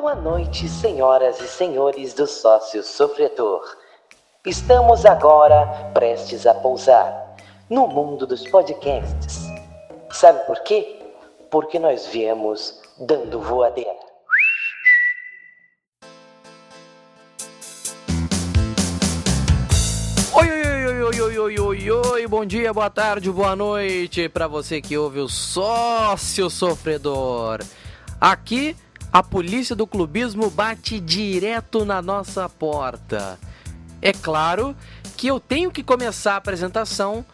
Boa noite, senhoras e senhores do sócio sofredor. Estamos agora prestes a pousar no mundo dos podcasts. Sabe por quê? Porque nós viemos dando voadeira. Oi, oi, oi, bom dia, boa tarde, boa noite para você que ouve o sócio sofredor. Aqui, a polícia do clubismo bate direto na nossa porta. É claro que eu tenho que começar a apresentação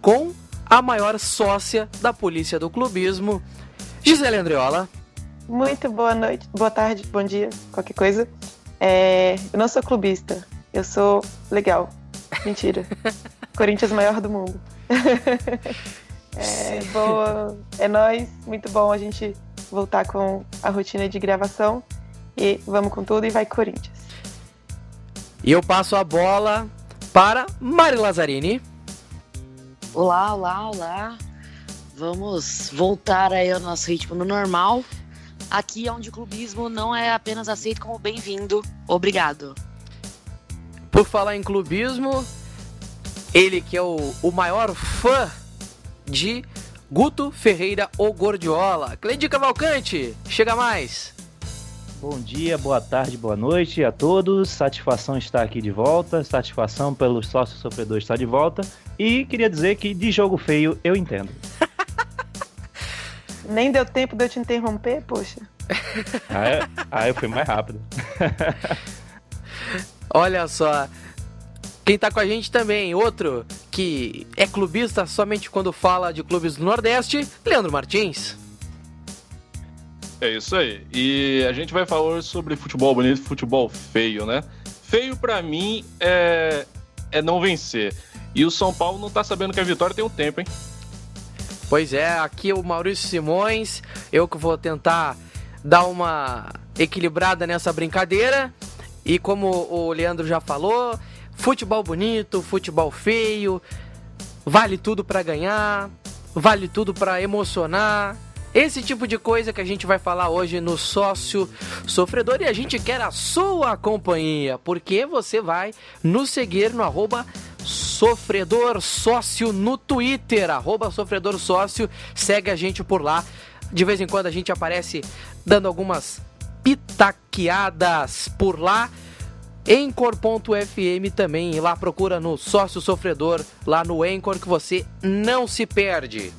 com a maior sócia da polícia do clubismo, Gisele Andriola. Muito boa noite, boa tarde, bom dia, qualquer coisa. É, eu não sou clubista, eu sou legal. Mentira. Corinthians maior do mundo. é, boa, é nós, muito bom a gente voltar com a rotina de gravação e vamos com tudo e vai Corinthians. E eu passo a bola para Mari Lazzarini. Olá, olá, olá. Vamos voltar aí ao nosso ritmo no normal. Aqui é onde o clubismo não é apenas aceito como bem-vindo. Obrigado. Por falar em clubismo, ele que é o, o maior fã de Guto Ferreira ou Gordiola. Cleide Cavalcante, chega mais. Bom dia, boa tarde, boa noite a todos. Satisfação estar aqui de volta. Satisfação pelo sócio sofredor estar de volta. E queria dizer que de jogo feio eu entendo. Nem deu tempo de eu te interromper, poxa. Ah, é? ah eu fui mais rápido. Olha só. Quem tá com a gente também, outro que é clubista somente quando fala de clubes do Nordeste, Leandro Martins. É isso aí. E a gente vai falar sobre futebol bonito e futebol feio, né? Feio para mim é, é não vencer. E o São Paulo não tá sabendo que a vitória tem um tempo, hein? Pois é, aqui é o Maurício Simões, eu que vou tentar dar uma equilibrada nessa brincadeira. E como o Leandro já falou, futebol bonito, futebol feio, vale tudo para ganhar, vale tudo para emocionar. Esse tipo de coisa que a gente vai falar hoje no Sócio Sofredor e a gente quer a sua companhia, porque você vai nos seguir no arroba Sofredor Sócio no Twitter, arroba Sofredor Sócio, segue a gente por lá. De vez em quando a gente aparece dando algumas pitaqueadas por lá. Anchor.fm também, lá procura no Sócio Sofredor, lá no Anchor, que você não se perde.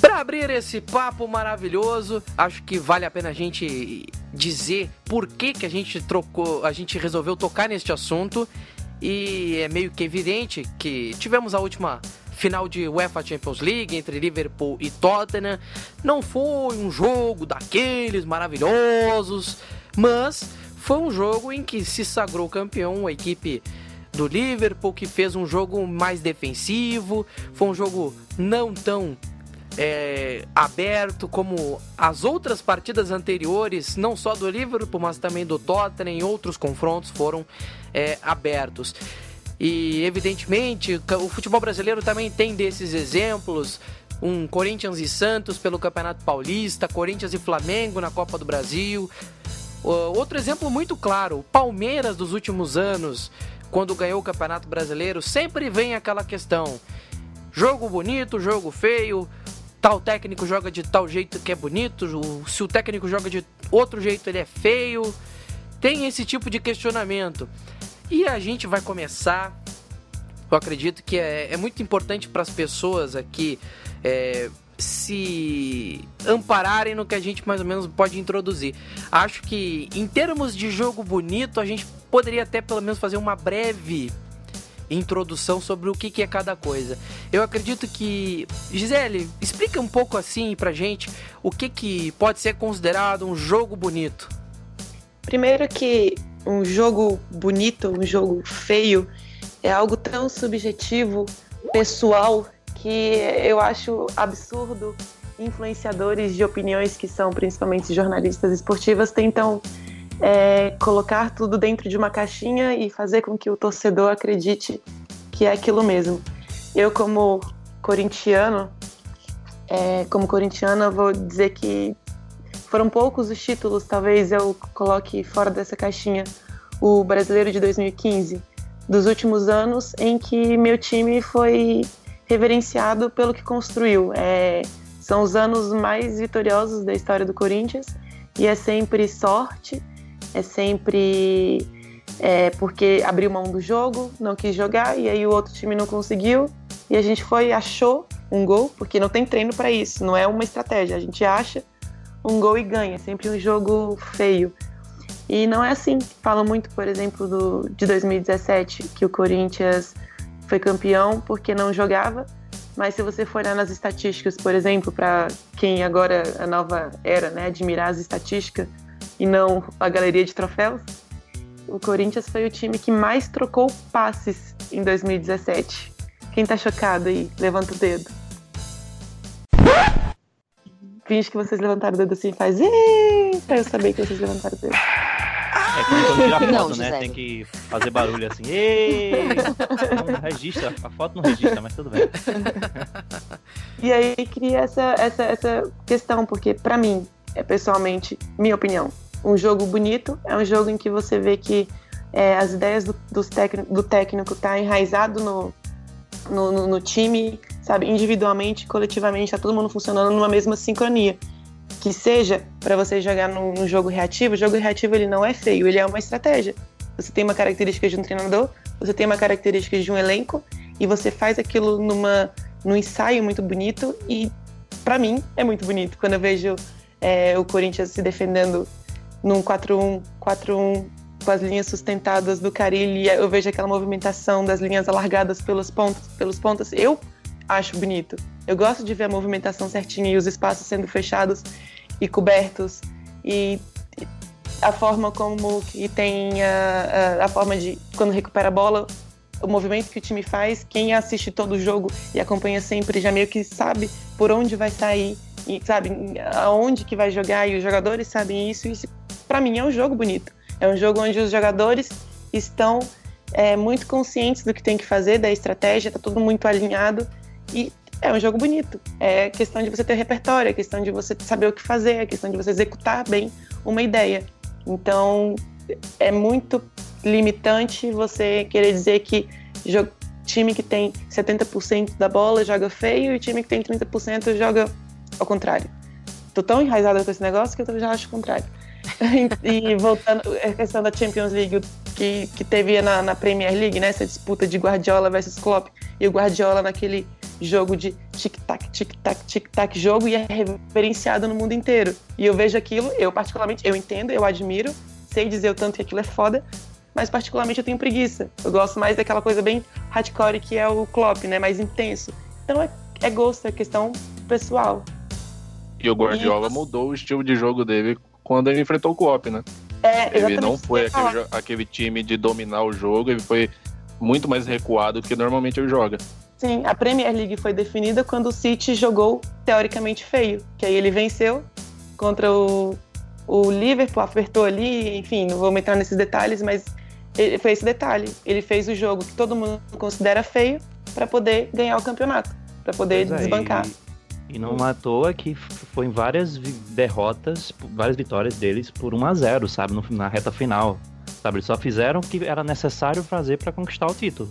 Para abrir esse papo maravilhoso, acho que vale a pena a gente dizer por que, que a gente trocou, a gente resolveu tocar neste assunto. E é meio que evidente que tivemos a última final de UEFA Champions League entre Liverpool e Tottenham. Não foi um jogo daqueles maravilhosos, mas foi um jogo em que se sagrou campeão a equipe do Liverpool, que fez um jogo mais defensivo, foi um jogo não tão é, aberto como as outras partidas anteriores, não só do Liverpool, mas também do Tottenham, outros confrontos foram é, abertos. E evidentemente o futebol brasileiro também tem desses exemplos. Um Corinthians e Santos pelo Campeonato Paulista, Corinthians e Flamengo na Copa do Brasil. Outro exemplo muito claro, o Palmeiras dos últimos anos, quando ganhou o Campeonato Brasileiro, sempre vem aquela questão: jogo bonito, jogo feio, tal técnico joga de tal jeito que é bonito, se o técnico joga de outro jeito ele é feio. Tem esse tipo de questionamento. E a gente vai começar. Eu acredito que é, é muito importante para as pessoas aqui é, se ampararem no que a gente mais ou menos pode introduzir. Acho que em termos de jogo bonito, a gente poderia até pelo menos fazer uma breve introdução sobre o que, é cada coisa. Eu acredito que. Gisele, explica um pouco assim pra gente o que, que pode ser considerado um jogo bonito. Primeiro que um jogo bonito, um jogo feio, é algo tão subjetivo, pessoal, que eu acho absurdo influenciadores de opiniões que são principalmente jornalistas esportivas tentam é, colocar tudo dentro de uma caixinha e fazer com que o torcedor acredite que é aquilo mesmo. Eu, como corintiano, é, como corintiano, vou dizer que foram poucos os títulos, talvez eu coloque fora dessa caixinha o brasileiro de 2015, dos últimos anos em que meu time foi reverenciado pelo que construiu. É, são os anos mais vitoriosos da história do Corinthians e é sempre sorte, é sempre é, porque abriu mão do jogo, não quis jogar e aí o outro time não conseguiu e a gente foi achou um gol, porque não tem treino para isso, não é uma estratégia. A gente acha um gol e ganha, é sempre um jogo feio. E não é assim. Falam muito, por exemplo, do, de 2017, que o Corinthians foi campeão porque não jogava. Mas se você for olhar nas estatísticas, por exemplo, para quem agora a nova era, né, admirar as estatísticas e não a galeria de troféus, o Corinthians foi o time que mais trocou passes em 2017. Quem tá chocado aí, levanta o dedo. Finge que vocês levantaram o dedo assim e faz pra eu saber que vocês levantaram o dedo. É quando tira foto, não, né? Tem que fazer barulho assim. Ei! Não registra, a foto não registra, mas tudo bem. E aí cria essa, essa, essa questão, porque para mim, é pessoalmente, minha opinião, um jogo bonito é um jogo em que você vê que é, as ideias do, dos do técnico tá enraizado no, no, no, no time, sabe, individualmente, coletivamente, tá todo mundo funcionando numa mesma sincronia. Que seja para você jogar num, jogo reativo, o jogo reativo ele não é feio, ele é uma estratégia. Você tem uma característica de um treinador, você tem uma característica de um elenco e você faz aquilo numa num ensaio muito bonito e para mim é muito bonito quando eu vejo é, o Corinthians se defendendo num 4-1, 4-1 com as linhas sustentadas do Carilli, eu vejo aquela movimentação das linhas alargadas pelos pontos, pelos pontos. Eu acho bonito. Eu gosto de ver a movimentação certinha e os espaços sendo fechados e cobertos e a forma como que tem a, a, a, forma de quando recupera a bola, o movimento que o time faz, quem assiste todo o jogo e acompanha sempre já meio que sabe por onde vai sair e sabe aonde que vai jogar e os jogadores sabem isso. Isso para mim é um jogo bonito. É um jogo onde os jogadores estão é, muito conscientes do que tem que fazer, da estratégia, tá tudo muito alinhado e é um jogo bonito. É questão de você ter repertório, é questão de você saber o que fazer, é questão de você executar bem uma ideia. Então, é muito limitante você querer dizer que time que tem 70% da bola joga feio e time que tem 30% joga ao contrário. Tô tão enraizada com esse negócio que eu já acho o contrário. e voltando a questão da Champions League que, que teve na, na Premier League, né? Essa disputa de Guardiola versus Klopp e o Guardiola naquele jogo de tic-tac, tic-tac, tic-tac jogo e é reverenciado no mundo inteiro. E eu vejo aquilo, eu particularmente, eu entendo, eu admiro, sei dizer o tanto que aquilo é foda, mas particularmente eu tenho preguiça. Eu gosto mais daquela coisa bem hardcore que é o Klopp, né? Mais intenso. Então é, é gosto, é questão pessoal. E o Guardiola e... mudou o estilo de jogo dele quando ele enfrentou o Klopp, né? É, ele não foi aquele, aquele, time de dominar o jogo, ele foi muito mais recuado do que normalmente ele joga. A Premier League foi definida quando o City jogou teoricamente feio, que aí ele venceu contra o, o Liverpool, apertou ali, enfim, não vou entrar nesses detalhes, mas ele foi esse detalhe. Ele fez o jogo que todo mundo considera feio para poder ganhar o campeonato, para poder pois desbancar. É, e não matou que foi em várias derrotas, várias vitórias deles por 1 a 0 sabe? No, na reta final. Sabe? Eles só fizeram o que era necessário fazer para conquistar o título.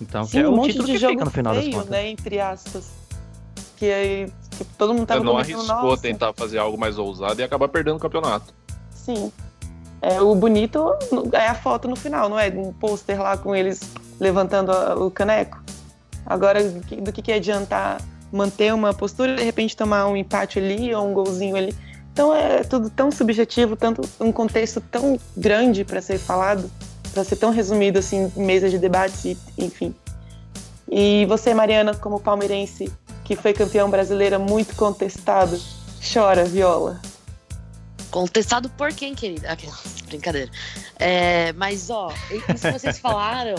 Então, Sim, que é um o monte título de que jogo fica no final feio, das contas. né? Entre aspas. Que aí que todo mundo tava não arriscou Nossa. tentar fazer algo mais ousado e acabar perdendo o campeonato. Sim. É, o bonito é a foto no final, não é? Um pôster lá com eles levantando o caneco. Agora, do que, que adiantar manter uma postura e de repente tomar um empate ali ou um golzinho ali. Então é tudo tão subjetivo, tanto um contexto tão grande para ser falado, para ser tão resumido assim em mesa de debates, enfim. E você, Mariana, como palmeirense que foi campeão brasileira muito contestado, chora, Viola. Contestado por quem, querida? brincadeira. É, mas, ó, isso que vocês falaram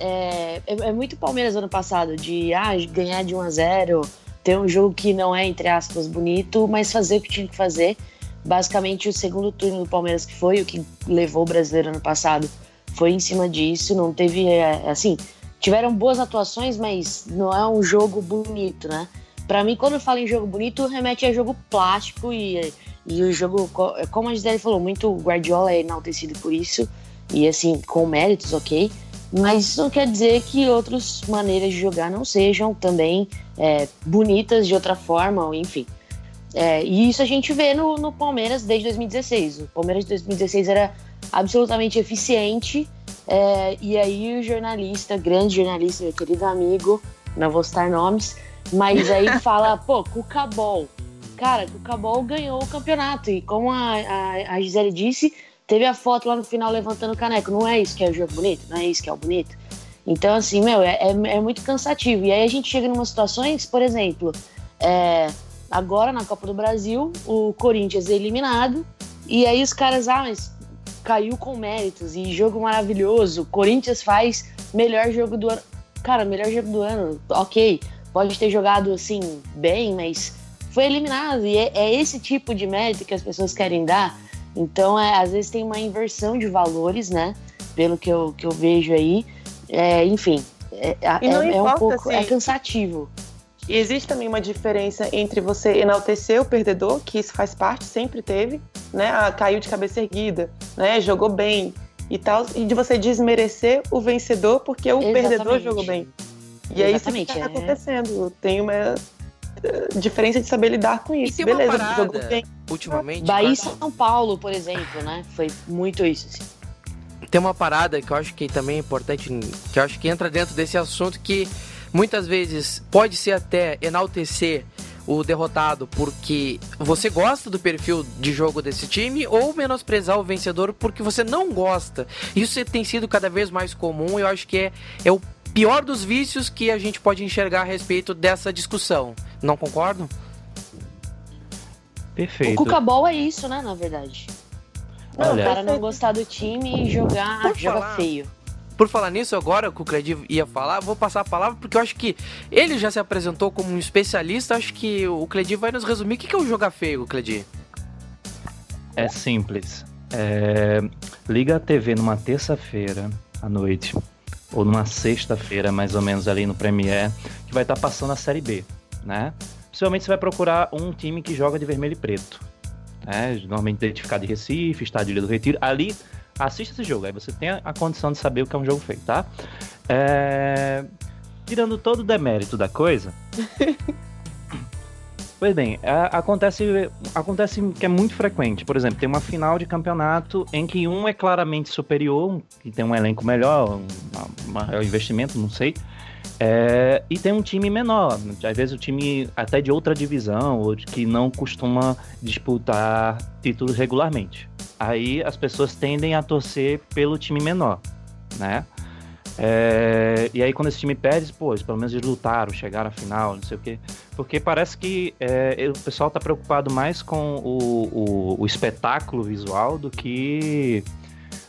é, é, é, muito Palmeiras ano passado, de ah, ganhar de 1 a 0 ter um jogo que não é, entre aspas, bonito, mas fazer o que tinha que fazer. Basicamente, o segundo turno do Palmeiras, que foi o que levou o brasileiro ano passado, foi em cima disso. Não teve, é, assim, tiveram boas atuações, mas não é um jogo bonito, né? Para mim, quando eu falo em jogo bonito, remete a jogo plástico e, E o jogo, como a Gisele falou, muito Guardiola é enaltecido por isso. E assim, com méritos, ok. Mas isso não quer dizer que outras maneiras de jogar não sejam também é, bonitas de outra forma, enfim. É, e isso a gente vê no, no, Palmeiras desde 2016. O Palmeiras de 2016 era absolutamente eficiente. É, e aí o jornalista, grande jornalista, meu querido amigo, não vou citar nomes, mas aí fala, pô, Cucabol. Cara, Cucabol ganhou o campeonato. E como a, a, a Gisele disse, teve a foto lá no final levantando o caneco. Não é isso que é o jogo bonito? Não é isso que é o bonito? Então, assim, meu, é, é, é muito cansativo. E aí a gente chega em umas situações, por exemplo, é, agora na Copa do Brasil, o Corinthians é eliminado, e aí os caras, ah, mas caiu com méritos e jogo maravilhoso. Corinthians faz melhor jogo do ano. Cara, melhor jogo do ano, ok. Pode ter jogado assim bem, mas foi eliminado. E é, é esse tipo de mérito que as pessoas querem dar. Então, é, às vezes tem uma inversão de valores, né? Pelo que eu, que eu vejo aí. É, enfim, é, é, é um pouco. É cansativo. E existe também uma diferença entre você enaltecer o perdedor, que isso faz parte, sempre teve, né? Ah, caiu de cabeça erguida, né? Jogou bem e tal, e de você desmerecer o vencedor porque o Exatamente. perdedor jogou bem. E é isso que está é. acontecendo. Tem uma eh, diferença de saber lidar com isso. E Beleza, parada, jogou bem. Ultimamente. Bahia e São Paulo, por exemplo, né? Foi muito isso. Assim. Tem uma parada que eu acho que também é importante, que eu acho que entra dentro desse assunto que muitas vezes pode ser até enaltecer o derrotado porque você gosta do perfil de jogo desse time ou menosprezar o vencedor porque você não gosta. Isso tem sido cada vez mais comum e eu acho que é, é o pior dos vícios que a gente pode enxergar a respeito dessa discussão. Não concordam? Perfeito. O Cucabol é isso, né, na verdade. Não, o cara não gostar do time e jogar, jogar feio. Por falar nisso, agora que o Cledi ia falar, vou passar a palavra porque eu acho que ele já se apresentou como um especialista. Acho que o Cledi vai nos resumir. O que é o jogar feio, Cledi? É simples. É... Liga a TV numa terça-feira à noite, ou numa sexta-feira, mais ou menos, ali no Premiere, que vai estar tá passando a Série B, né? Possivelmente você vai procurar um time que joga de vermelho e preto. Né? Normalmente identificado de Recife, Estádio do Retiro. Ali assista esse jogo, aí você tem a condição de saber o que é um jogo feito, tá? É... Tirando todo o demérito da coisa. pois bem, acontece, acontece que é muito frequente. Por exemplo, tem uma final de campeonato em que um é claramente superior, que tem um elenco melhor, um maior investimento, não sei. É, e tem um time menor, às vezes o time até de outra divisão, ou de que não costuma disputar títulos regularmente aí as pessoas tendem a torcer pelo time menor, né? É, e aí quando esse time perde, pô, pelo menos eles lutaram, chegaram à final, não sei o quê. Porque parece que é, o pessoal tá preocupado mais com o, o, o, espetáculo visual do que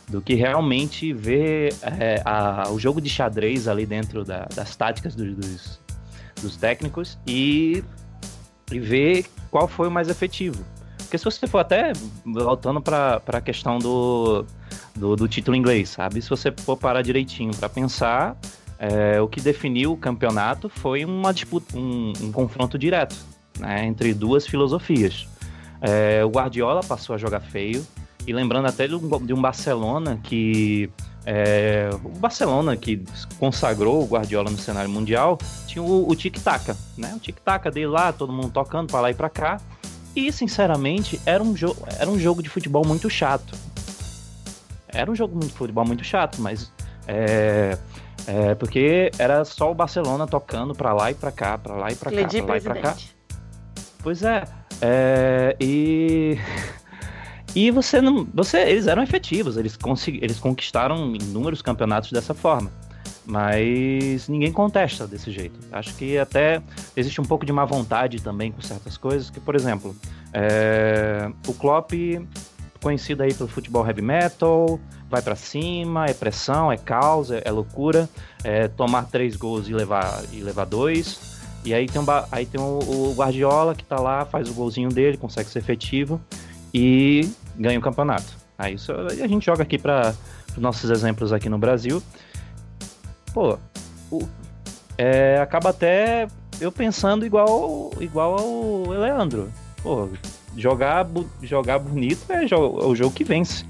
do que realmente ver é, a, o jogo de xadrez ali dentro da, das táticas dos, dos, técnicos e, e ver qual foi o mais efetivo. Porque se você for até voltando para a questão do, do, do, título inglês, sabe? Se você for parar direitinho para pensar, é, o que definiu o campeonato foi uma disputa, um, um confronto direto né, entre duas filosofias. É, o Guardiola passou a jogar feio, e lembrando até de um, de Barcelona que. É, o Barcelona que consagrou o Guardiola no cenário mundial tinha o, o tic-tac, né? O tic-tac dele lá, todo mundo tocando para lá e para cá. E, sinceramente, era um, jogo, era um jogo de futebol muito chato. Era um jogo de futebol muito chato, mas. É, é, porque era só o Barcelona tocando pra lá e pra cá, pra lá e pra cá, pra lá e pra cá. Pois é. é e. E você não. Você, eles eram efetivos, eles, consegui, eles conquistaram inúmeros campeonatos dessa forma mas ninguém contesta desse jeito. Acho que até existe um pouco de má vontade também com certas coisas, que, por exemplo, é... o Klopp, conhecido aí pelo futebol heavy metal, vai para cima, é pressão, é caos, é, é loucura, é tomar três gols e levar, e levar dois. E aí tem, um, aí tem o, o Guardiola que tá lá, faz o golzinho dele, consegue ser efetivo e ganha o campeonato. Aí isso, a gente joga aqui para os nossos exemplos aqui no Brasil pô, o, é, acaba até eu pensando igual, igual ao Leandro. Pô, jogar, jogar bonito é o jogo que vence.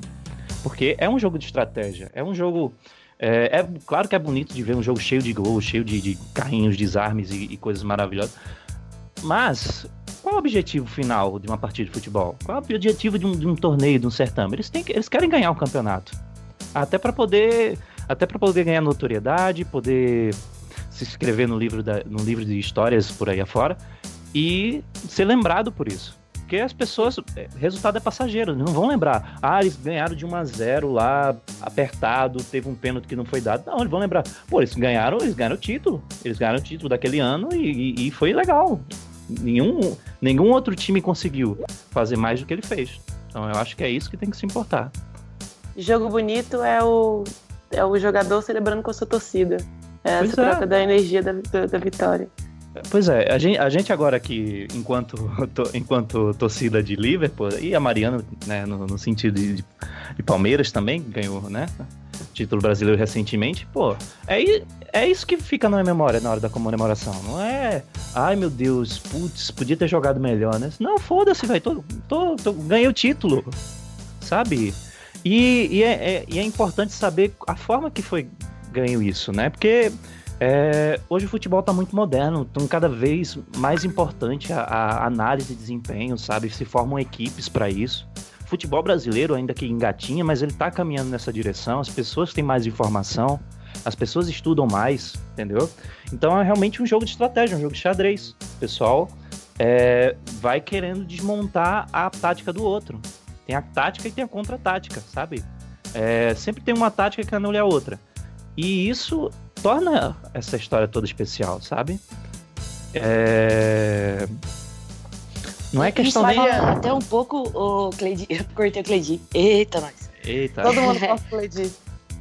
Porque é um jogo de estratégia. É um jogo. É, é claro que é bonito de ver um jogo cheio de gols, cheio de, de carrinhos, desarmes e, e coisas maravilhosas. Mas é objetivo final de uma partida de futebol? Qual é o objetivo de um, de um torneio, de um certame? Eles, têm, eles querem ganhar o campeonato. Até para poder até para poder ganhar notoriedade, poder se inscrever no livro, da, no livro de histórias por aí afora e ser lembrado por isso. Porque as pessoas, é, resultado é passageiro, não vão lembrar. Ah, eles ganharam de 1 a 0 lá, apertado, teve um pênalti que não foi dado. Não, eles vão lembrar. Pô, eles ganharam, eles ganharam o título. Eles ganharam o título daquele ano e, e, e foi legal. Nenhum, nenhum outro time conseguiu fazer mais do que ele fez. Então eu acho que é isso que tem que se importar. Jogo bonito é o, é o jogador celebrando com a sua torcida. É essa troca é. da energia da, da, da vitória. Pois é, a gente, a gente agora aqui, enquanto, to, enquanto torcida de Liverpool, e a Mariana, né, no, no sentido de, de, Palmeiras também, ganhou, né? Título brasileiro recentemente, pô, é, é isso que fica na memória na hora da comemoração, não é? Ai meu Deus, putz, podia ter jogado melhor, né? Não, foda-se, velho, tô, tô, tô, ganhei o título, sabe? E, e, é, é, e é importante saber a forma que foi ganho isso, né? Porque é, hoje o futebol está muito moderno, então cada vez mais importante a, a, análise de desempenho, sabe? Se formam equipes para isso. Futebol brasileiro ainda que engatinha, mas ele está caminhando nessa direção. As pessoas têm mais informação, as pessoas estudam mais, entendeu? Então é realmente um jogo de estratégia, um jogo de xadrez. O pessoal é, vai querendo desmontar a tática do outro. Tem a tática e tem a contra-tática, sabe? É, sempre tem uma tática que anula a outra. E isso torna essa história toda especial, sabe? É... Não é questão Isso nem... até um pouco o Cleidi... Eu cortei o Cleidi. Eita, nós. Eita. Todo mundo gosta do Cleidi.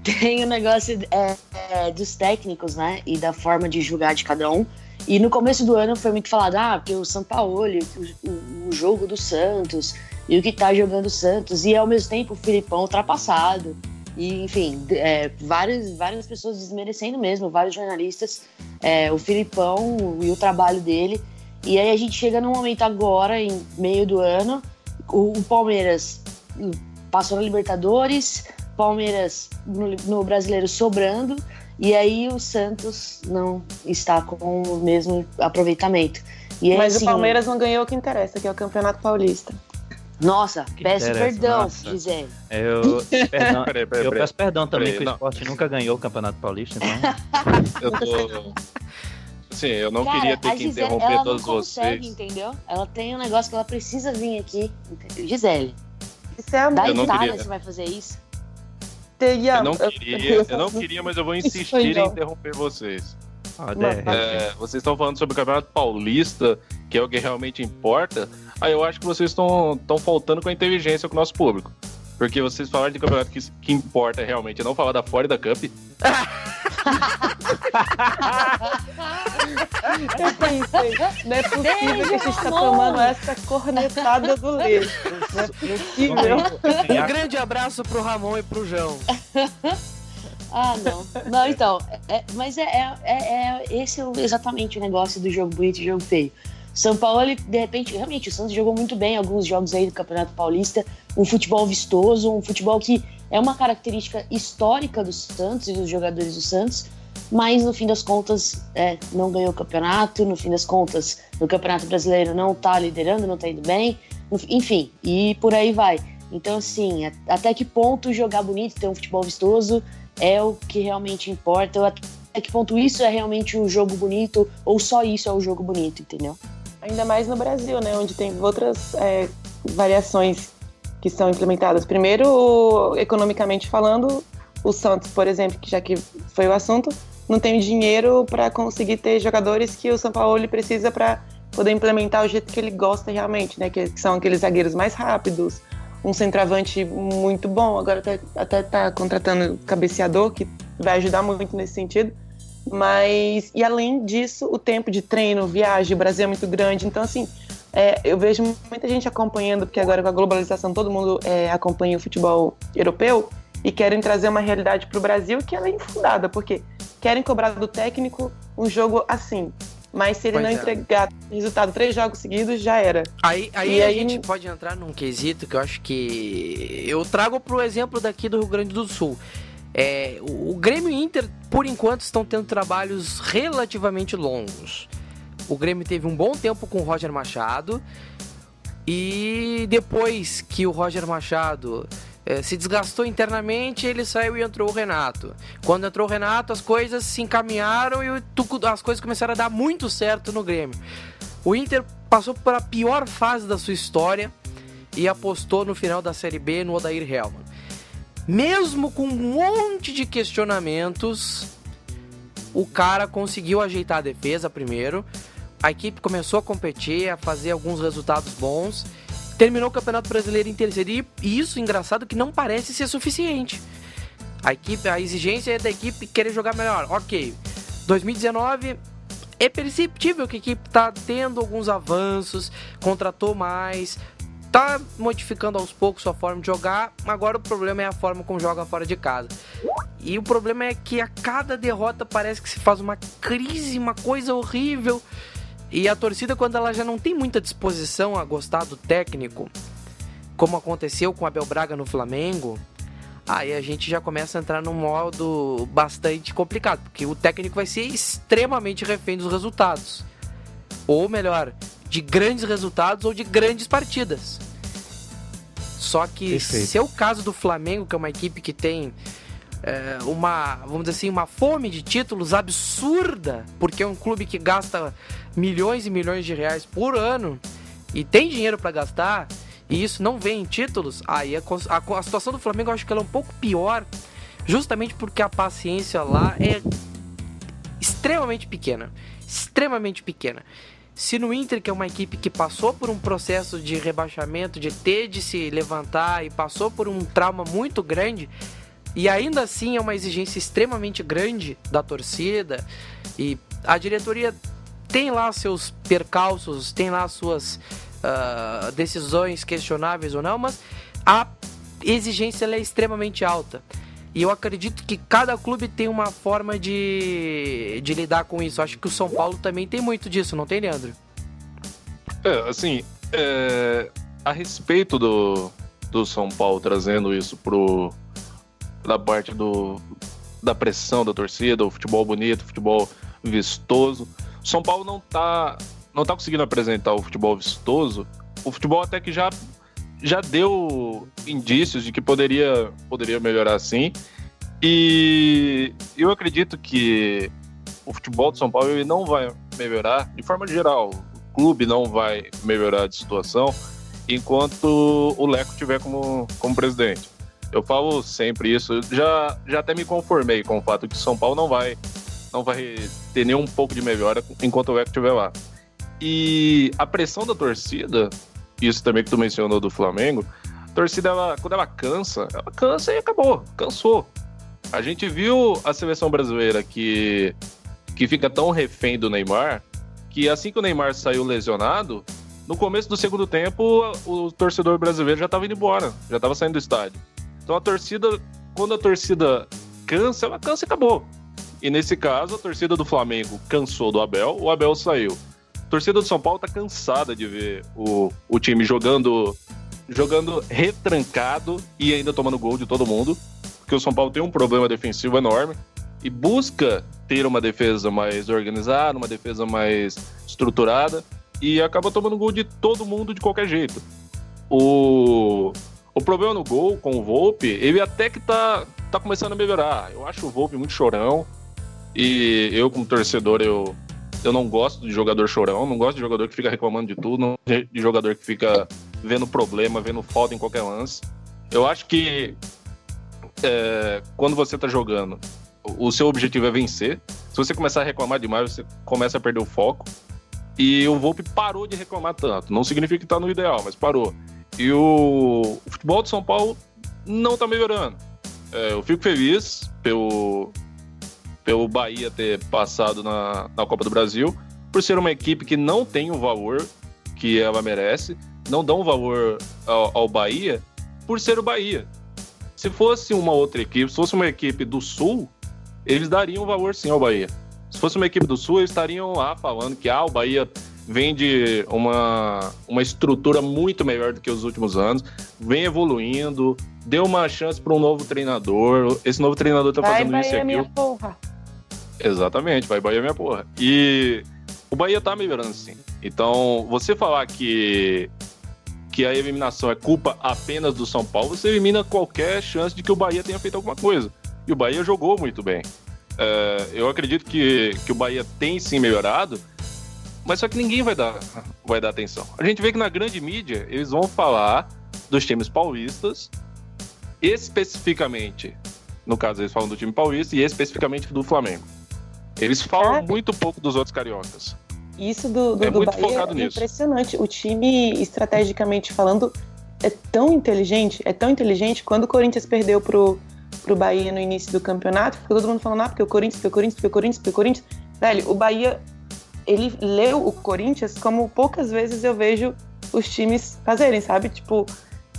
Tem o um negócio é, é, dos técnicos, né? E da forma de julgar de cada um. E no começo do ano foi muito falado, ah, porque o São Paulo, o, o, o jogo do Santos, e o que tá jogando o Santos, e ao mesmo tempo o Filipão ultrapassado. E, enfim, é, várias, várias pessoas desmerecendo mesmo, vários jornalistas, é, o Filipão e o trabalho dele. E aí a gente chega num momento agora, em meio do ano, o, o Palmeiras passou na Libertadores, Palmeiras no, no, Brasileiro sobrando, e aí o Santos não está com o mesmo aproveitamento. Aí, Mas assim, o Palmeiras não ganhou o que interessa, que é o Campeonato Paulista. Nossa, que peço perdão, nossa. Gisele. Eu, perdão, peraí, peraí, eu peço perdão também peraí, que o esporte nunca ganhou o Campeonato Paulista, então. eu tô. Sim, eu não Cara, queria ter que Gisele, interromper ela todos consegue, vocês. entendeu? Ela tem um negócio que ela precisa vir aqui. Gisele. Isso é amor. Da Itália você vai fazer isso? Eu não queria, eu não queria, mas eu vou insistir em interromper vocês. Ah, é, vocês estão falando sobre o Campeonato Paulista, que é o que realmente importa. Aí eu acho que vocês estão faltando com a inteligência com o nosso público. Porque vocês falaram de campeonato que, que importa realmente, não falar da Florida Cup. eu pensei, não é possível que a gente está tomando essa cornetada do leite. Não é possível. Um grande abraço pro Ramon e pro João. Ah, não. Não, então. É, mas é, é, é, é esse é exatamente o negócio do jogo bonito e jogo feio. São Paulo, ele, de repente, realmente, o Santos jogou muito bem alguns jogos aí do Campeonato Paulista, um futebol vistoso, um futebol que é uma característica histórica do Santos e dos jogadores do Santos, mas no fim das contas é, não ganhou o campeonato, no fim das contas no Campeonato Brasileiro não tá liderando, não tá indo bem, enfim, e por aí vai. Então, assim, até que ponto jogar bonito, ter um futebol vistoso é o que realmente importa, até que ponto isso é realmente um jogo bonito ou só isso é o jogo bonito, entendeu? Ainda mais no Brasil, né? Onde tem outras é, variações que são implementadas. Primeiro, economicamente falando, o Santos, por exemplo, que já que foi o assunto, não tem dinheiro para conseguir ter jogadores que o São Paulo precisa para poder implementar o jeito que ele gosta realmente, né? Que são aqueles zagueiros mais rápidos, um centroavante muito bom. Agora até, até tá contratando cabeceador, que vai ajudar muito nesse sentido. Mas, e além disso, o tempo de treino, viagem, o Brasil é muito grande. Então, assim, é, eu vejo muita gente acompanhando, porque agora com a globalização todo mundo é, acompanha o futebol europeu e querem trazer uma realidade para o Brasil que ela é infundada, porque querem cobrar do técnico um jogo assim. Mas se ele Pois não é. entregar resultado três jogos seguidos, já era. Aí, aí E a aí- gente pode entrar num quesito que eu acho que. Eu trago pro exemplo daqui do Rio Grande do Sul. É, o Grêmio e Inter, por enquanto, estão tendo trabalhos relativamente longos. O Grêmio teve um bom tempo com o Roger Machado. E depois que o Roger Machado eh, se desgastou internamente, ele saiu e entrou o Renato. Quando entrou o Renato, as coisas se encaminharam e o as coisas começaram a dar muito certo no Grêmio. O Inter passou pela pior fase da sua história e apostou no final da Série B no Odair Helman. Mesmo com um monte de questionamentos, o cara conseguiu ajeitar a defesa primeiro. A equipe começou a competir, a fazer alguns resultados bons. Terminou o Campeonato Brasileiro em terceiro. E isso, engraçado, que não parece ser suficiente. A equipe, a exigência é da equipe querer jogar melhor. Ok. 2019 é perceptível que a equipe está tendo alguns avanços, contratou mais, tá modificando aos poucos sua forma de jogar. Agora o problema é a forma como joga fora de casa. E o problema é que a cada derrota parece que se faz uma crise, uma coisa horrível. E a torcida, quando ela já não tem muita disposição a gostar do técnico, como aconteceu com o Abel Braga no Flamengo, aí a gente já começa a entrar num modo bastante complicado, porque o técnico vai ser extremamente refém dos resultados. Ou melhor, de grandes resultados ou de grandes partidas. Só que Perfeito. se é o caso do Flamengo, que é uma equipe que tem é, uma, vamos dizer assim, uma fome de títulos absurda, porque é um clube que gasta milhões e milhões de reais por ano e tem dinheiro para gastar, e isso não vem em títulos, aí a, a, a situação do Flamengo eu acho que ela é um pouco pior, justamente porque a paciência lá é extremamente pequena. Extremamente pequena. Se no Inter, que é uma equipe que passou por um processo de rebaixamento, de ter de se levantar e passou por um trauma muito grande, e ainda assim é uma exigência extremamente grande da torcida, e a diretoria tem lá seus percalços, tem lá suas ah, decisões questionáveis ou não, mas a exigência é extremamente alta. E eu acredito que cada clube tem uma forma de, de lidar com isso. Acho que o São Paulo também tem muito disso, não tem, Leandro? É, assim, é, a respeito do, do São Paulo trazendo isso pro da parte do da pressão da torcida, o futebol bonito, o futebol vistoso. São Paulo não tá não tá conseguindo apresentar o futebol vistoso. O futebol até que já já deu indícios de que poderia poderia melhorar sim. E eu acredito que o futebol do São Paulo ele não vai melhorar de forma geral. O clube não vai melhorar de situação enquanto o Leco tiver como, como presidente. Eu falo sempre isso. Já, já até me conformei com o fato que o São Paulo não vai, não vai ter nenhum pouco de melhora enquanto o Leco estiver lá. E a pressão da torcida, isso também que tu mencionou do Flamengo, a torcida, ela, quando ela cansa, ela cansa e acabou, cansou. A gente viu a seleção brasileira que, que fica tão refém do Neymar que assim que o Neymar saiu lesionado, no começo do segundo tempo, o torcedor brasileiro já estava indo embora, já estava saindo do estádio. Então a torcida, quando a torcida cansa, ela cansa e acabou. E nesse caso, a torcida do Flamengo cansou do Abel, o Abel saiu. A torcida do São Paulo tá cansada de ver o, o time jogando jogando retrancado e ainda tomando gol de todo mundo, porque o São Paulo tem um problema defensivo enorme e busca ter uma defesa mais organizada, uma defesa mais estruturada e acaba tomando gol de todo mundo de qualquer jeito. O, o problema no gol com o Volpe, ele até que tá, tá começando a melhorar. Eu acho o Volpe muito chorão e eu como torcedor eu eu não gosto de jogador chorão, não gosto de jogador que fica reclamando de tudo, não de jogador que fica vendo problema, vendo falta em qualquer lance. Eu acho que é, quando você tá jogando, o o seu objetivo é vencer. Se você começar a reclamar demais, você começa a perder o foco. E o Volpe parou de reclamar tanto. Não significa que tá no ideal, mas parou. E o, o futebol de São Paulo não tá melhorando. É, eu fico feliz pelo, pelo Bahia ter passado na, na Copa do Brasil, por ser uma equipe que não tem o valor que ela merece, não dão valor ao, ao Bahia por ser o Bahia. Se fosse uma outra equipe, se fosse uma equipe do Sul, eles dariam valor sim ao Bahia. Se fosse uma equipe do Sul, eles estariam lá falando que ah, o Bahia vem de uma, uma estrutura muito melhor do que os últimos anos, vem evoluindo, deu uma chance para um novo treinador. Esse novo treinador tá Vai, fazendo Bahia, isso e aquilo. Exatamente, vai Bahia minha porra. E o Bahia tá melhorando sim. Então, você falar que que a eliminação é culpa apenas do São Paulo, você elimina qualquer chance de que o Bahia tenha feito alguma coisa. E o Bahia jogou muito bem. É, eu acredito que, que o Bahia tem sim melhorado, mas só que ninguém vai dar, vai dar atenção. A gente vê que na grande mídia eles vão falar dos times paulistas, especificamente, no caso eles falam do time paulista e especificamente do Flamengo. Eles falam É. muito pouco dos outros cariocas. Isso do, do, É do muito Bahia focado é nisso. impressionante. O time, estrategicamente falando, é tão inteligente, é tão inteligente. Quando o Corinthians perdeu pro, pro Bahia no início do campeonato, ficou todo mundo falando, ah, porque o Corinthians, porque o Corinthians, porque o Corinthians, porque o Corinthians. Velho, o Bahia, ele leu o Corinthians como poucas vezes eu vejo os times fazerem, sabe? Tipo,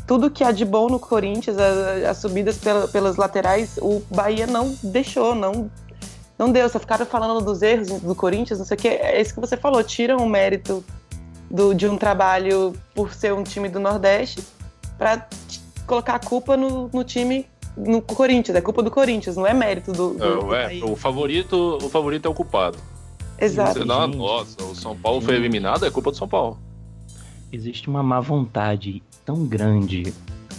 tudo que há de bom no Corinthians, as, as subidas pela- pelas laterais, o Bahia não deixou, não não deu, só ficaram falando dos erros do Corinthians, não sei o que. É isso que você falou, tiram o mérito do, de um trabalho por ser um time do Nordeste pra t- colocar a culpa no, no time, no Corinthians. É culpa do Corinthians, não é mérito do. do, do É, o favorito, o favorito é o culpado. Exato. Você, não, Gente. nossa, o São Paulo foi eliminado, é culpa do São Paulo. existe uma má vontade tão grande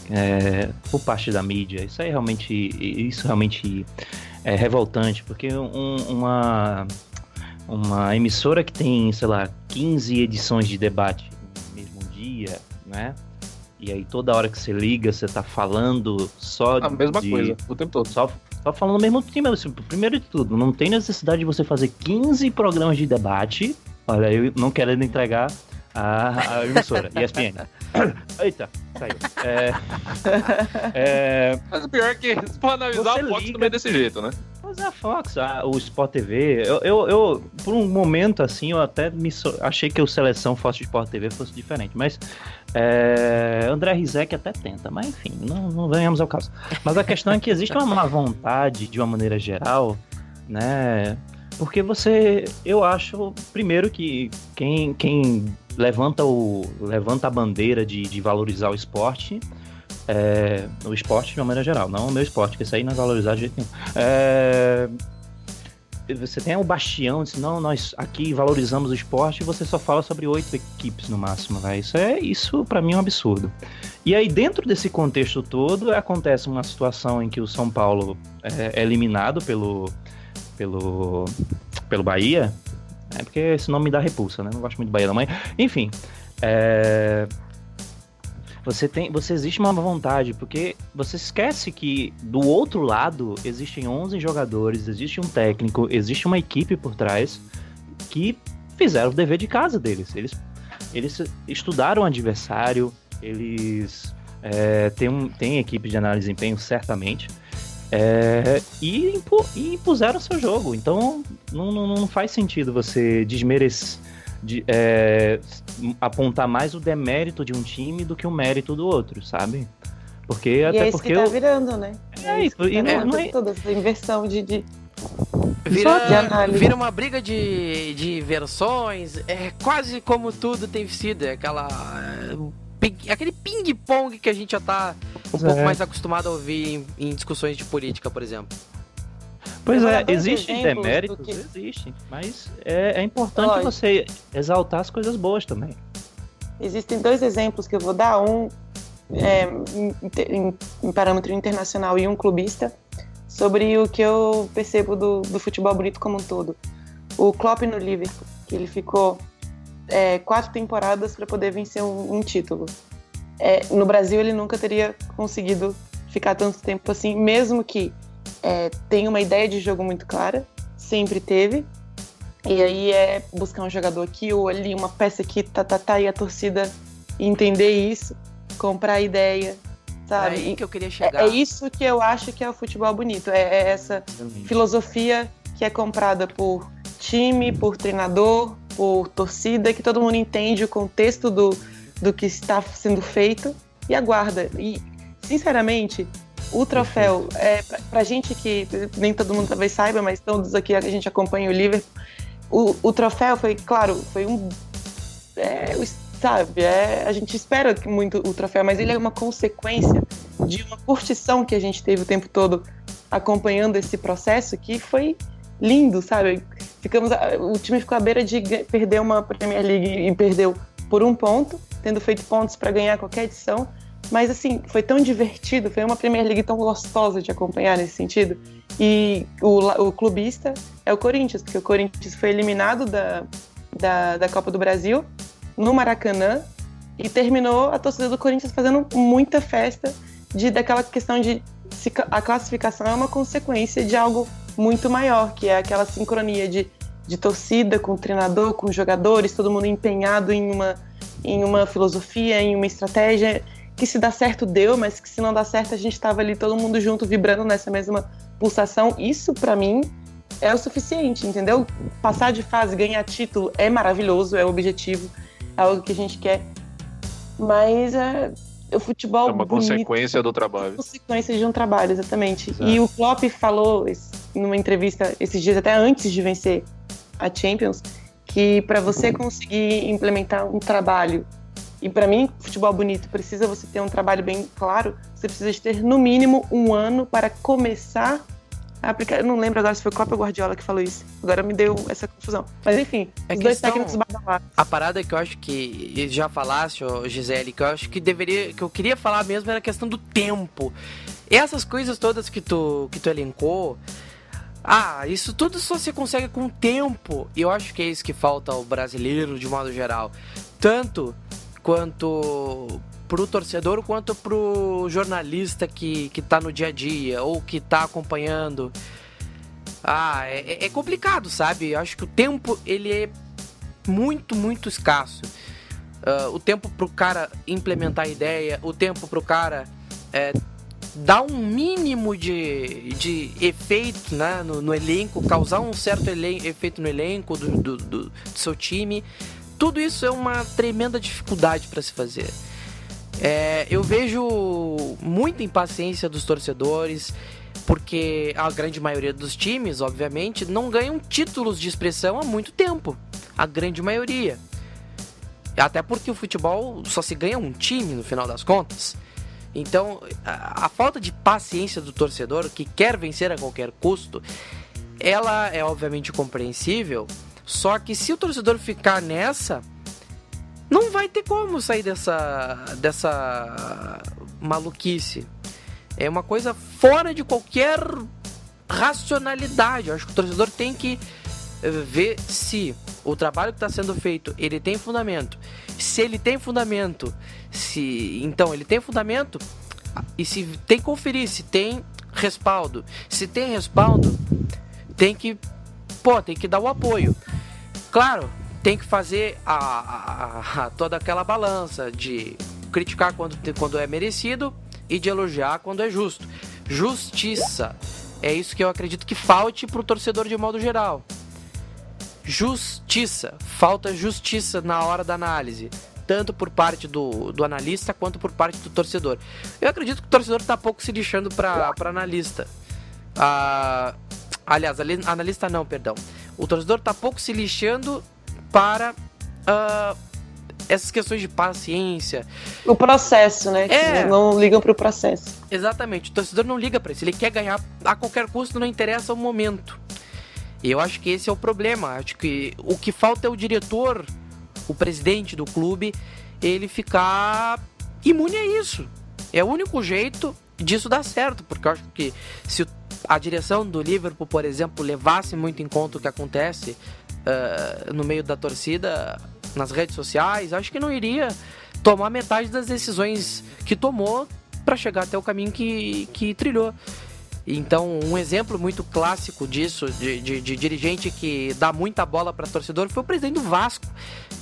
é, por parte da mídia. Isso é realmente, isso realmente é revoltante, porque um- uma, uma emissora que tem, sei lá, 15 edições de debate no mesmo dia, né? E aí toda hora que você liga, você tá falando só A mesma de, coisa, o tempo todo. só, só falando ao mesmo tempo. assim, Primeiro de tudo, não tem necessidade de você fazer 15 programas de debate. Olha, eu não querendo entregar a, a emissora, ESPN. Eita, saiu. É, é, Mas o pior é que, se for analisar, Você o Fox liga- também é desse jeito, né? Mas a Fox, a- o Sport TV, eu, eu, eu, por um momento assim, eu até me so- achei que o Seleção fosse Sport TV fosse diferente, mas é, André Rizek até tenta, mas enfim, não, não venhamos ao caso. Mas a questão é que existe uma má vontade, de uma maneira geral, né? Porque você, eu acho, primeiro que quem, quem levanta, o, levanta a bandeira de, de valorizar o esporte é, o esporte de uma maneira geral, não o meu esporte, que isso aí não é valorizado de jeito nenhum. É, você tem o bastião, diz, não, nós aqui valorizamos o esporte e você só fala sobre oito equipes no máximo, vai. Isso é, isso para mim é um absurdo. E aí dentro desse contexto todo acontece uma situação em que o São Paulo é, é eliminado pelo pelo pelo Bahia, é porque esse nome me dá repulsa, né? Não gosto muito do Bahia da mãe. Enfim, é, você tem, você existe uma vontade, porque você esquece que do outro lado existem 11 jogadores, existe um técnico, existe uma equipe por trás que fizeram o dever de casa deles. Eles, eles estudaram o adversário, eles é, têm, um, têm equipe de análise de desempenho, certamente, é, e, impu, e impuseram seu jogo. Então não, não, não faz sentido você desmerecer. De, é, apontar mais o demérito de um time do que o mérito do outro, sabe? Porque E até é isso porque que tá eu- virando, né? É, isso que e tá não- não é- toda essa inversão de, de- Vira, vira uma briga de, de versões, é quase como tudo tem sido, é aquela. Ping- aquele ping-pong que a gente já tá um Pois pouco é. mais acostumado a ouvir em, em discussões de política, por exemplo. Pois é, existem deméritos, que- existem, mas é, é importante Lógico. você exaltar as coisas boas também. Existem dois exemplos que eu vou dar, um é, em, em- em parâmetro internacional e um clubista, sobre o que eu percebo do, do futebol bonito como um todo. O Klopp no Liverpool, que ele ficou é, quatro temporadas para poder vencer um, um título. É, no Brasil ele nunca teria conseguido ficar tanto tempo assim, mesmo que é, tenha uma ideia de jogo muito clara, sempre teve, e aí é buscar um jogador aqui ou ali, uma peça aqui, tá, tá, tá, e a torcida entender isso, comprar a ideia, sabe? Aí E que eu queria é, chegar. é isso que eu acho que é o futebol bonito, é, é essa filosofia que é comprada por time, por treinador, por torcida, que todo mundo entende o contexto do, do que está sendo feito e aguarda. E, sinceramente, o troféu, é, pra gente que nem todo mundo talvez saiba, mas todos aqui a gente acompanha o Liverpool, o, o troféu foi, claro, foi um. É, sabe, é, a gente espera muito o troféu, mas ele é uma consequência de uma curtição que a gente teve o tempo todo acompanhando esse processo que foi lindo, sabe? Ficamos, o time ficou à beira de perder uma Premier League e perdeu por um ponto, tendo feito pontos para ganhar qualquer edição. Mas assim, foi tão divertido, foi uma Premier League tão gostosa de acompanhar nesse sentido. E o, o clubista é o Corinthians, porque o Corinthians foi eliminado da, da, da Copa do Brasil no Maracanã e terminou a torcida do Corinthians fazendo muita festa de daquela questão de se, a classificação é uma consequência de algo muito maior, que é aquela sincronia de, de torcida com o treinador, com os jogadores, todo mundo empenhado em uma, em uma filosofia, em uma estratégia que se dá certo deu, mas que se não dá certo a gente estava ali todo mundo junto vibrando nessa mesma pulsação. Isso para mim é o suficiente, entendeu? Passar de fase, ganhar título é maravilhoso, é o objetivo, é algo que a gente quer. Mas é, o futebol. É uma bonito, consequência do trabalho. Consequência de um trabalho, exatamente. Exato. E o Klopp falou numa entrevista esses dias, até antes de vencer a Champions, que para você conseguir implementar um trabalho e para mim, futebol bonito precisa você ter um trabalho bem claro. Você precisa de ter no mínimo um ano para começar a aplicar. Eu não lembro agora se foi o Copa Guardiola que falou isso. Agora me deu essa confusão. Mas enfim, é os dois técnicos badalados. A parada que eu acho que já falasse, Gisele, que eu acho que deveria, que eu queria falar mesmo era a questão do tempo. Essas coisas todas que tu que tu elencou, ah, isso tudo só se consegue com tempo. E eu acho que é isso que falta ao brasileiro de modo geral. Tanto quanto pro torcedor quanto pro jornalista que, que tá no dia a dia ou que tá acompanhando. Ah, é, é complicado, sabe? Eu acho que o tempo ele é muito, muito escasso. Uh, o tempo pro cara implementar a ideia, o tempo pro cara é, dar um mínimo de, de efeito né, no, no elenco, causar um certo efeito no elenco do, do, do, do seu time tudo isso é uma tremenda dificuldade para se fazer. É, eu vejo muita impaciência dos torcedores, porque a grande maioria dos times, obviamente, não ganham títulos de expressão há muito tempo. A grande maioria. Até porque o futebol só se ganha um time no final das contas. Então, a, a falta de paciência do torcedor que quer vencer a qualquer custo, ela é obviamente compreensível, só que se o torcedor ficar nessa, não vai ter como sair dessa, dessa maluquice. É uma coisa fora de qualquer racionalidade. Eu acho que o torcedor tem que eh, ver se o trabalho que está sendo feito ele tem fundamento. Se ele tem fundamento, se então ele tem fundamento e se tem que conferir se tem respaldo. Se tem respaldo, tem que pô, tem que dar o apoio. Claro, tem que fazer a, a, a, toda aquela balança de criticar quando, quando é merecido e de elogiar quando é justo. Justiça. É isso que eu acredito que falte para o torcedor de modo geral. Justiça. Falta justiça na hora da análise. Tanto por parte do, do analista quanto por parte do torcedor. Eu acredito que o torcedor está pouco se lixando para analista. Ah, aliás, analista não, perdão. O torcedor está pouco se lixando para uh, essas questões de paciência. O processo, né? É. Não ligam para o processo. Exatamente. O torcedor não liga para isso. Ele quer ganhar a qualquer custo, não interessa o momento. E eu acho que esse é o problema. Acho que o que falta é o diretor, o presidente do clube, ele ficar imune a isso. É o único jeito disso dar certo, porque eu acho que se a direção do Liverpool, por exemplo, levasse muito em conta o que acontece uh, no meio da torcida, nas redes sociais, acho que não iria tomar metade das decisões que tomou para chegar até o caminho que, que trilhou. Então, um exemplo muito clássico disso, de, de, de dirigente que dá muita bola para torcedor, foi o presidente do Vasco,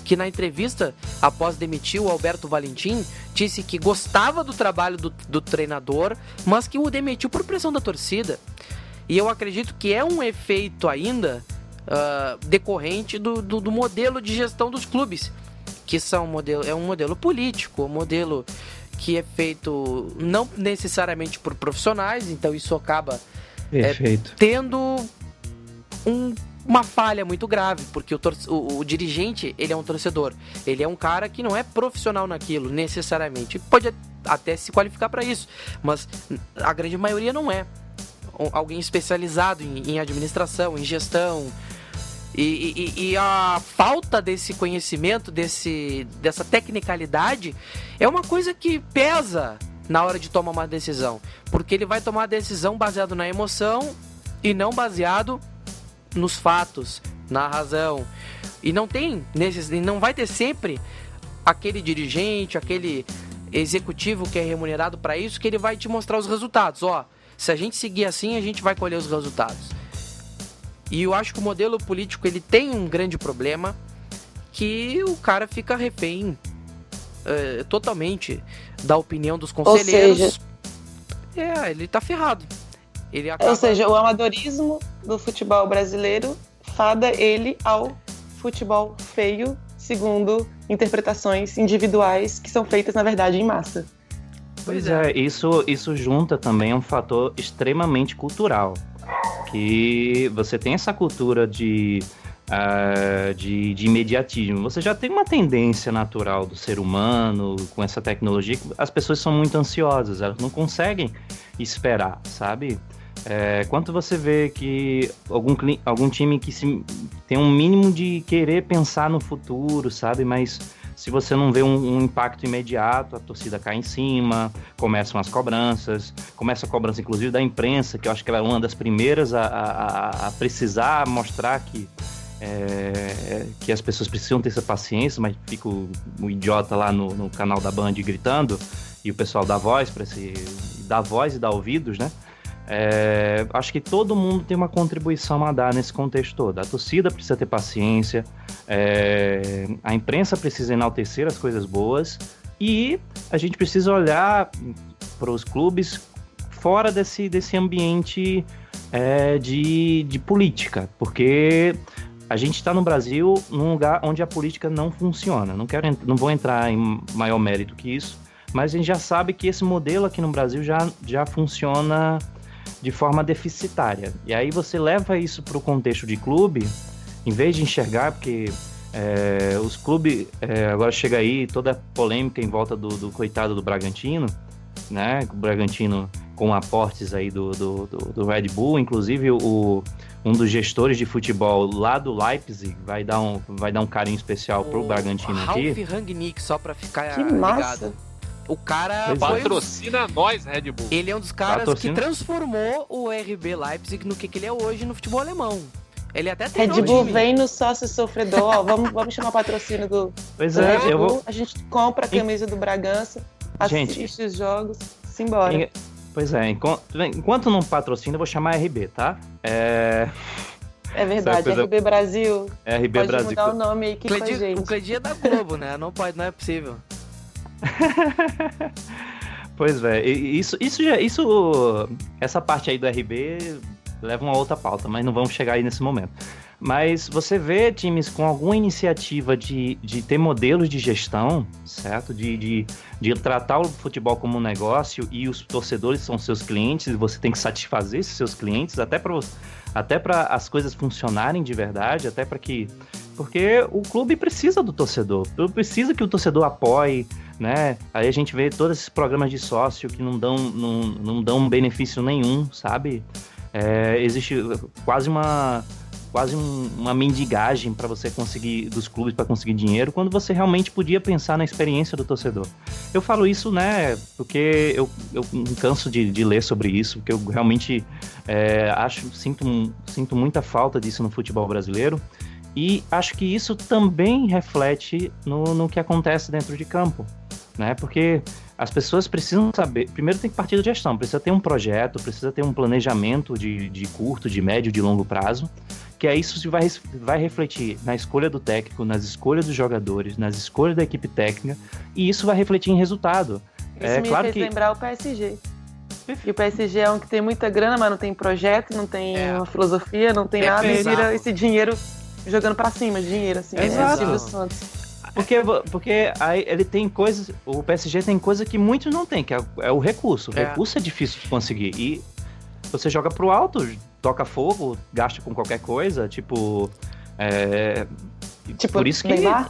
que na entrevista, após demitir o Alberto Valentim, disse que gostava do trabalho do, do treinador, mas que o demitiu por pressão da torcida. E eu acredito que é um efeito ainda uh, decorrente do, do, do modelo de gestão dos clubes que são modelo, é um modelo político, um modelo que é feito não necessariamente por profissionais, então isso acaba. É, tendo um, uma falha muito grave, porque o, o, o, dirigente ele é um torcedor, ele é um cara que não é profissional naquilo necessariamente, pode até se qualificar para isso, mas a grande maioria não é. Alguém especializado em, em administração, em gestão, e, e, e, a falta desse conhecimento, desse, dessa tecnicalidade, é uma coisa que pesa na hora de tomar uma decisão. Porque ele vai tomar a decisão baseado na emoção e não baseado nos fatos, na razão. E não tem, não vai ter sempre aquele dirigente, aquele executivo que é remunerado para isso, que ele vai te mostrar os resultados. Ó, se a gente seguir assim, a gente vai colher os resultados. E eu acho que o modelo político ele tem um grande problema que o cara fica refém uh, totalmente da opinião dos conselheiros. Ou seja, é, ele tá ferrado. Ele acaba... Ou seja, o amadorismo do futebol brasileiro fada ele ao futebol feio, segundo interpretações individuais que são feitas, na verdade, em massa. Pois é, isso, isso junta também um fator extremamente cultural que você tem essa cultura de, uh, de, de, imediatismo. Você já tem uma tendência natural do ser humano com essa tecnologia. As pessoas são muito ansiosas, elas não conseguem esperar, sabe? É, quanto você vê que algum, algum time que se, tem um mínimo de querer pensar no futuro, sabe? Mas se você não vê um, um, impacto imediato, a torcida cai em cima, começam as cobranças, começa a cobrança inclusive da imprensa, que eu acho que ela é uma das primeiras a, a, a precisar mostrar que, é, que as pessoas precisam ter essa paciência, mas fica o, idiota lá no, no, canal da Band gritando, e o pessoal dá voz para esse. dá voz e dá ouvidos, né? É, acho que todo mundo tem uma contribuição a dar nesse contexto todo. A torcida precisa ter paciência, é, a imprensa precisa enaltecer as coisas boas e a gente precisa olhar para os clubes fora desse, desse ambiente é, de, de política, porque a gente está no Brasil num lugar onde a política não funciona. Não, quero, não vou entrar em maior mérito que isso, mas a gente já sabe que esse modelo aqui no Brasil já, já funciona de forma deficitária. E aí você leva isso para o contexto de clube, em vez de enxergar, porque é, os clubes, é, agora chega aí toda a polêmica em volta do, do, coitado do Bragantino, né? O Bragantino com aportes aí do, do, do, do Red Bull, inclusive o, um dos gestores de futebol lá do Leipzig vai dar um, vai dar um carinho especial pro o Bragantino Ralf aqui. Ralf Rangnick, só para ficar que ligado. Massa. O cara pois patrocina é. nós, Red Bull. Ele é um dos caras patrocina. que transformou o RB Leipzig no que, que ele é hoje no futebol alemão. Ele até tem Red Bull vem no sócio sofredor, ó, vamos, vamos chamar patrocínio do, pois do é, Red Bull, vou... a gente compra a camisa do Bragança, assiste gente, os jogos, simbora. Pois é, enquanto, enquanto não patrocina, eu vou chamar RB, tá? É... É verdade, RB Brasil. RB pode Brasil. mudar o nome aqui Cledi, com a gente. O Cledinho é da Globo, né? Não pode, não é possível. pois é, isso, isso já, isso, essa parte aí do RB leva uma outra pauta, mas não vamos chegar aí nesse momento. Mas você vê times com alguma iniciativa de, de ter modelos de gestão, certo? De, de, de tratar o futebol como um negócio e os torcedores são seus clientes e você tem que satisfazer esses seus clientes até para até as coisas funcionarem de verdade, até para que. Porque o clube precisa do torcedor, precisa que o torcedor apoie, né? Aí a gente vê todos esses programas de sócio que não dão, não, não dão benefício nenhum, sabe? É, existe quase uma quase um, uma mendigagem para você conseguir dos clubes para conseguir dinheiro, quando você realmente podia pensar na experiência do torcedor. Eu falo isso, né, porque eu, eu canso de, de ler sobre isso, porque eu realmente é, acho sinto, sinto muita falta disso no futebol brasileiro. E acho que isso também reflete no, no que acontece dentro de campo, né? Porque as pessoas precisam saber. Primeiro tem que partir da gestão, precisa ter um projeto, precisa ter um planejamento de, de curto, de médio, de longo prazo, que é isso que vai, vai refletir na escolha do técnico, nas escolhas dos jogadores, nas escolhas da equipe técnica, e isso vai refletir em resultado. Isso é, me claro fez que... lembrar o PSG. E o PSG é um que tem muita grana, mas não tem projeto, não tem é. uma filosofia, não tem é nada, e vira esse dinheiro jogando para cima, dinheiro, assim. É, Exato. Santos. Porque, porque aí ele tem coisas. O PSG tem coisa que muitos não têm, que é, é o recurso. O É. recurso é difícil de conseguir. E você joga pro alto, toca fogo, gasta com qualquer coisa, tipo. É, Tipo, por isso que. Neymar?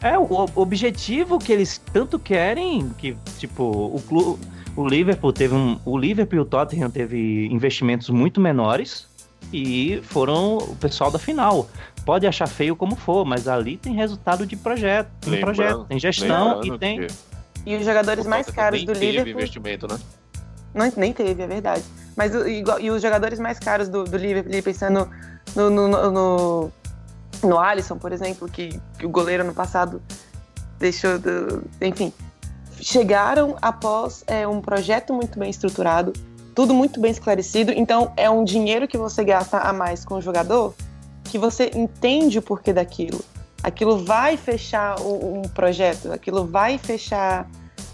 É, o o objetivo que eles tanto querem, que, tipo, o clube. O Liverpool teve um. O Liverpool e o Tottenham teve investimentos muito menores e foram o pessoal da final. Pode achar feio como for, mas ali tem resultado de projeto. Tem Lembrando- projeto, tem gestão e tem. E os jogadores mais caros nem do teve Liverpool. investimento, né? Não, nem teve, é verdade. Mas igual- e os jogadores mais caros do, do Liverpool, pensando no, no, no, no, no Alisson, por exemplo, que, que o goleiro no passado deixou. Do, enfim, chegaram após é, um projeto muito bem estruturado, tudo muito bem esclarecido. Então, é um dinheiro que você gasta a mais com o jogador que você entende o porquê daquilo. Aquilo vai fechar um, um projeto, aquilo vai fechar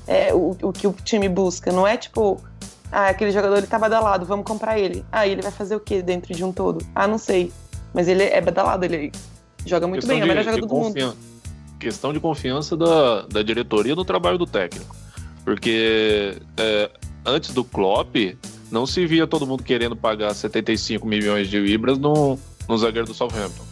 é, o, o que o time busca. Não é tipo, ah, aquele jogador ele tá badalado, vamos comprar ele. Ah, ele vai fazer o que dentro de um todo? Ah, não sei. Mas ele é badalado, ele joga muito Questão bem, é o melhor jogador do mundo. Questão de confiança da, da diretoria no trabalho do técnico. Porque é, antes do Klopp, não se via todo mundo querendo pagar 75 milhões de libras no, no zagueiro do Southampton.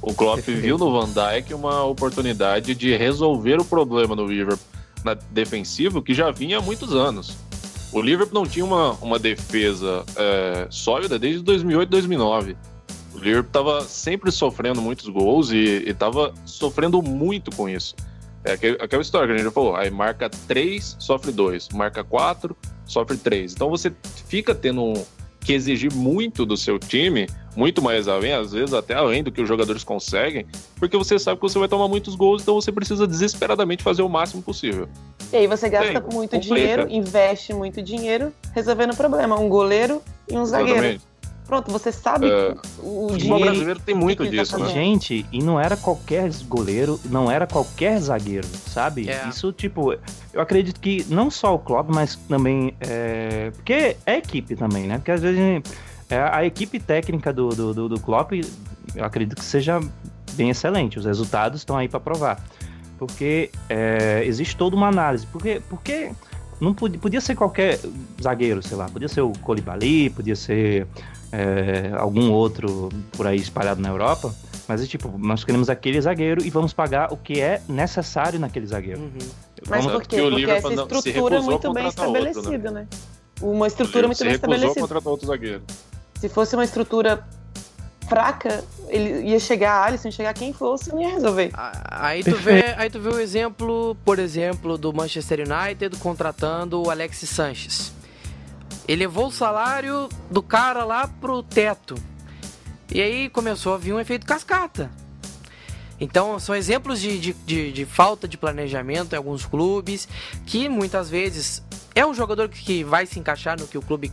O Klopp viu no Van Dijk uma oportunidade de resolver o problema do Liverpool na defensivo que já vinha há muitos anos. O Liverpool não tinha uma, uma defesa é, sólida desde 2008, 2009. O Liverpool estava sempre sofrendo muitos gols e estava sofrendo muito com isso. É aquela história que a gente já falou. Aí marca 3, sofre 2. Marca 4, sofre 3. Então você fica tendo um- que exigir muito do seu time, muito mais além, às vezes até além do que os jogadores conseguem, porque você sabe que você vai tomar muitos gols, então você precisa desesperadamente fazer o máximo possível. E aí você gasta Sim, muito dinheiro, investe muito dinheiro, resolvendo o problema. Um goleiro e um zagueiro. Exatamente. Pronto, você sabe É, que o O futebol dinheiro. brasileiro tem muito tá disso, né? Gente, e não era qualquer goleiro, não era qualquer zagueiro, sabe? É. Isso, tipo, eu acredito que não só o Klopp, mas também. É... Porque é equipe também, né? Porque às vezes é, a equipe técnica do, do, do, do Klopp, eu acredito que seja bem excelente. Os resultados estão aí para provar. Porque é, existe toda uma análise. Porque, porque não podia, podia ser qualquer zagueiro, sei lá, podia ser o Colibali, podia ser é, algum outro por aí espalhado na Europa. Mas é tipo, nós queremos aquele zagueiro e vamos pagar o que é necessário naquele zagueiro. Uhum. Mas por quê? Porque Liverpool essa estrutura é muito bem contratar outro, né? estabelecida, né? Uma estrutura muito se bem estabelecida. contratar outro zagueiro. Se fosse uma estrutura fraca, ele ia chegar a Alisson, ia chegar quem fosse, não ia resolver. Aí tu, vê, aí tu vê o exemplo, por exemplo, do Manchester United contratando o Alexis Sanches. Elevou o salário do cara lá pro teto. E aí começou a vir um efeito cascata. Então, são exemplos de, de, de- de falta de planejamento em alguns clubes, que muitas vezes é um jogador que vai se encaixar no que o clube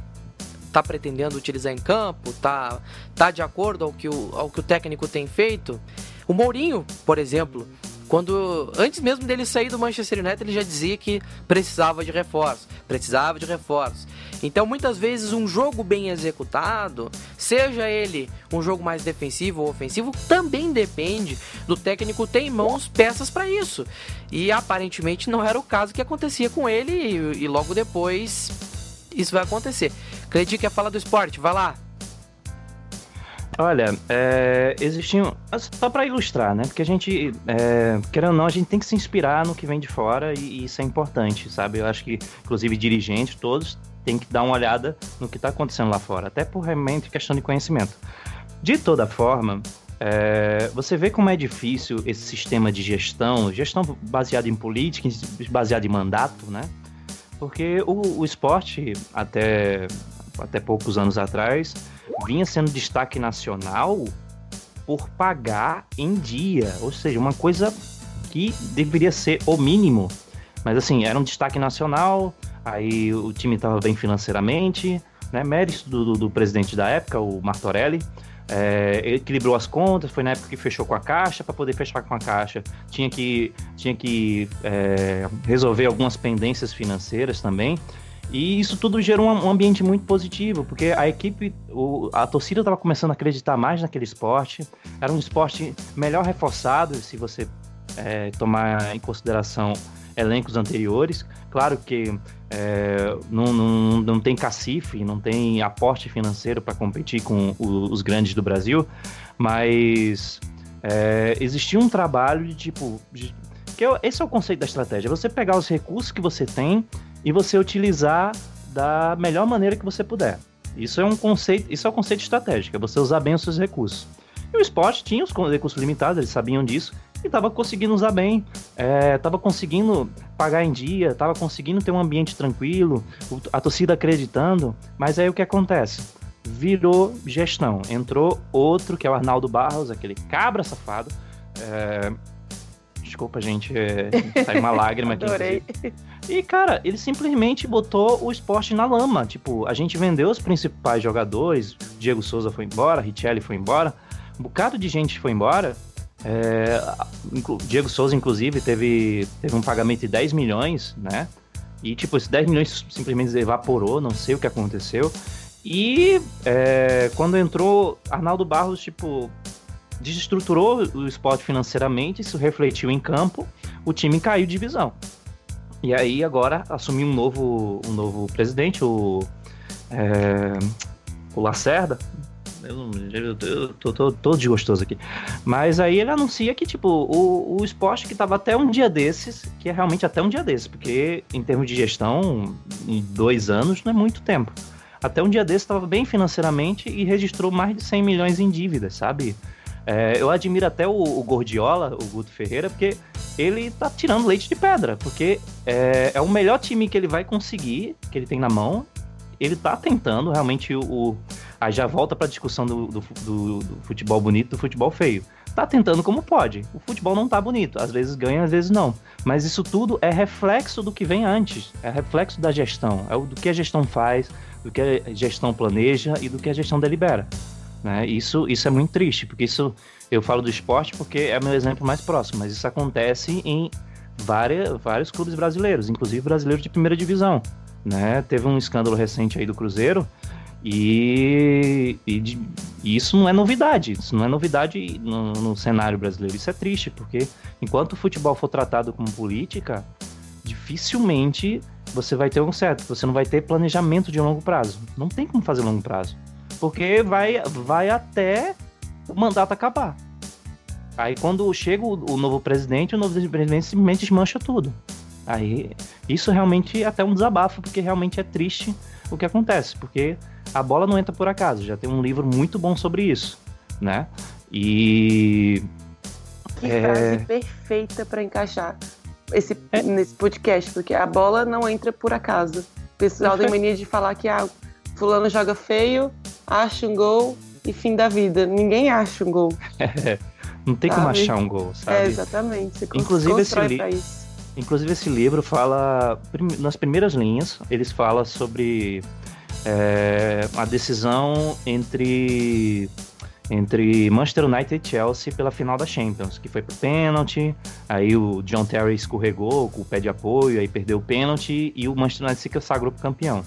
tá pretendendo utilizar em campo, tá, tá de acordo ao que, o, ao que o técnico tem feito. O Mourinho, por exemplo, quando antes mesmo dele sair do Manchester United, ele já dizia que precisava de reforço, precisava de reforço. Então, muitas vezes um jogo bem executado, seja ele um jogo mais defensivo ou ofensivo, também depende do técnico ter em mãos peças para isso. E aparentemente não era o caso que acontecia com ele e, e logo depois isso vai acontecer. Acredito que é falar do esporte, vai lá. Olha, é, existiam. Só para ilustrar, né? Porque a gente, é, querendo ou não, a gente tem que se inspirar no que vem de fora e, e isso é importante, sabe? Eu acho que, inclusive, dirigentes, todos têm que dar uma olhada no que está acontecendo lá fora, até por realmente questão de conhecimento. De toda forma, é, você vê como é difícil esse sistema de gestão, gestão baseada em política, baseada em mandato, né? Porque o, o esporte, até, até poucos anos atrás, vinha sendo destaque nacional por pagar em dia. Ou seja, uma coisa que deveria ser o mínimo. Mas assim, era um destaque nacional, aí o time estava bem financeiramente, né? Mérito do, do, do presidente da época, o Martorelli. É, equilibrou as contas, foi na época que fechou com a caixa, para poder fechar com a caixa, tinha que, tinha que é, resolver algumas pendências financeiras também. E isso tudo gerou um, ambiente muito positivo, porque a equipe, o, a torcida estava começando a acreditar mais naquele esporte. Era um esporte melhor reforçado, se você é, tomar em consideração elencos anteriores. Claro que é, não, não, não tem cacife, não tem aporte financeiro para competir com o, os grandes do Brasil, mas é, existia um trabalho de tipo. De, que é, esse é o conceito da estratégia: você pegar os recursos que você tem e você utilizar da melhor maneira que você puder. Isso é um conceito, isso é um conceito estratégico, é você usar bem os seus recursos. E o esporte tinha os recursos limitados, eles sabiam disso, e estava conseguindo usar bem, estava é, conseguindo pagar em dia, estava conseguindo ter um ambiente tranquilo, a torcida acreditando, mas aí o que acontece? Virou gestão. Entrou outro, que é o Arnaldo Barros, aquele cabra safado. É... Desculpa, gente, é... sai uma lágrima aqui. Adorei. E, cara, ele simplesmente botou o esporte na lama. Tipo, a gente vendeu os principais jogadores, Diego Souza foi embora, Richelli foi embora, um bocado de gente foi embora, é, Diego Souza, inclusive, teve, teve um pagamento de 10 milhões, né? E, tipo, esses 10 milhões simplesmente evaporou, não sei o que aconteceu. E é, quando entrou Arnaldo Barros, tipo, desestruturou o esporte financeiramente, isso refletiu em campo, o time caiu de divisão. E aí agora assumiu um novo, um novo presidente, o, é, o Lacerda, eu, eu, eu tô, tô, tô desgostoso aqui. Mas aí ele anuncia que, tipo, o, o esporte que tava até um dia desses, que é realmente até um dia desses, porque em termos de gestão, em dois anos não é muito tempo. Até um dia desses estava bem financeiramente e registrou mais de 100 milhões em dívidas, sabe? É, eu admiro até o, o, Gordiola, o Guto Ferreira, porque ele tá tirando leite de pedra, porque é, é o melhor time que ele vai conseguir, que ele tem na mão. Ele tá tentando realmente o, Aí já volta para a discussão do, do, do, do, futebol bonito do futebol feio. Tá tentando como pode. O futebol não tá bonito. Às vezes ganha, às vezes não. Mas isso tudo é reflexo do que vem antes. É reflexo da gestão. É do que a gestão faz, do que a gestão planeja e do que a gestão delibera. Né? Isso, isso é muito triste, porque isso eu falo do esporte porque é meu exemplo mais próximo, mas isso acontece em várias, vários clubes brasileiros, inclusive brasileiros de primeira divisão. Né? Teve um escândalo recente aí do Cruzeiro e, e, e, isso não é novidade, isso não é novidade no, no, cenário brasileiro. Isso é triste, porque enquanto o futebol for tratado como política, dificilmente você vai ter um certo, você não vai ter planejamento de longo prazo. Não tem como fazer longo prazo. Porque vai, vai até o mandato acabar. Aí quando chega o, o novo presidente, o novo presidente simplesmente desmancha tudo. Aí isso realmente é até um desabafo, porque realmente é triste o que acontece, porque a bola não entra por acaso. Já tem um livro muito bom sobre isso, né? E que é... frase perfeita para encaixar esse é... nesse podcast, porque a bola não entra por acaso. O pessoal tem mania de falar que ah, fulano joga feio, acha um gol e fim da vida. Ninguém acha um gol. É, não tem sabe? como achar um gol, sabe? É, exatamente. Você Inclusive esse, li... Inclusive esse livro fala nas primeiras linhas, eles falam sobre é, a decisão entre entre Manchester United e Chelsea pela final da Champions, que foi pro pênalti, aí o John Terry escorregou com o pé de apoio, aí perdeu o pênalti e o Manchester United se sagrou pro campeão.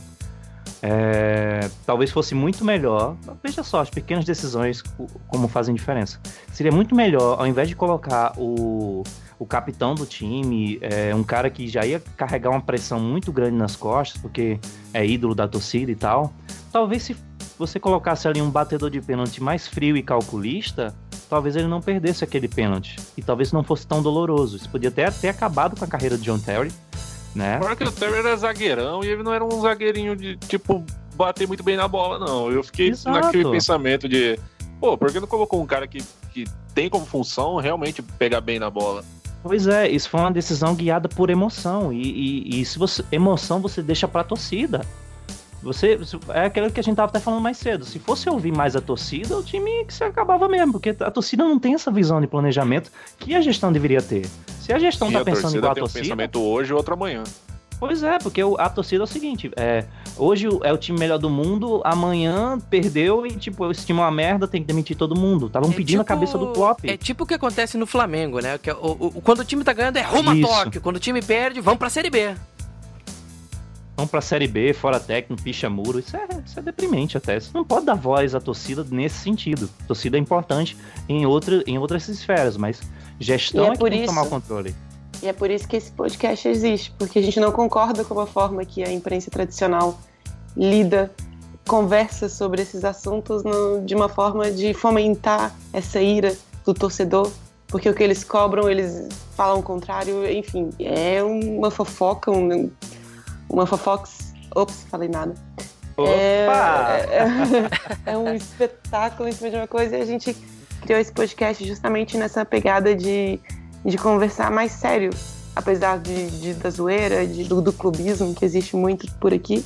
É, talvez fosse muito melhor, veja só, as pequenas decisões como fazem diferença. Seria muito melhor, ao invés de colocar o o capitão do time, é um cara que já ia carregar uma pressão muito grande nas costas, porque é ídolo da torcida e tal. Talvez se você colocasse ali um batedor de pênalti mais frio e calculista, talvez ele não perdesse aquele pênalti. E talvez não fosse tão doloroso. Isso podia até ter acabado com a carreira de John Terry, né? Porque o Terry era zagueirão e ele não era um zagueirinho de, tipo, bater muito bem na bola, não. Eu fiquei Exato. naquele pensamento de, pô, por que não colocou um cara que, que tem como função realmente pegar bem na bola? Pois é, isso foi uma decisão guiada por emoção. E, e, e se você. Emoção você deixa pra torcida. Você. É aquilo que a gente tava até falando mais cedo. Se fosse ouvir mais a torcida, o time que se acabava mesmo. Porque a torcida não tem essa visão de planejamento que a gestão deveria ter. Se a gestão Sim, tá pensando igual a torcida. Um pensamento hoje e outro amanhã. Pois é, porque a torcida é o seguinte: é, hoje é o time melhor do mundo, amanhã perdeu e, tipo, esse time é uma merda, tem que demitir todo mundo. Estavam é pedindo tipo, a cabeça do Klopp. É tipo o que acontece no Flamengo, né? Que, é o, o, quando o time tá ganhando é rumo a Tóquio, quando o time perde, vamos pra Série B. Vamos pra Série B, fora técnico, picha muro. Isso é, isso é deprimente até. Você não pode dar voz à torcida nesse sentido. A torcida é importante em, outra, em outras esferas, mas Gestão E é é, por que tomar o isso- controle. E é por isso que esse podcast existe, porque a gente não concorda com a forma que a imprensa tradicional lida, conversa sobre esses assuntos no- de uma forma de fomentar essa ira do torcedor, porque o que eles cobram, eles falam o contrário, enfim, é uma fofoca, um- uma fofox. Ops, falei nada. É, é, é um espetáculo em cima de uma coisa e a gente criou esse podcast justamente nessa pegada de, de conversar mais sério, apesar de, de- da zoeira, de- do, do clubismo que existe muito por aqui.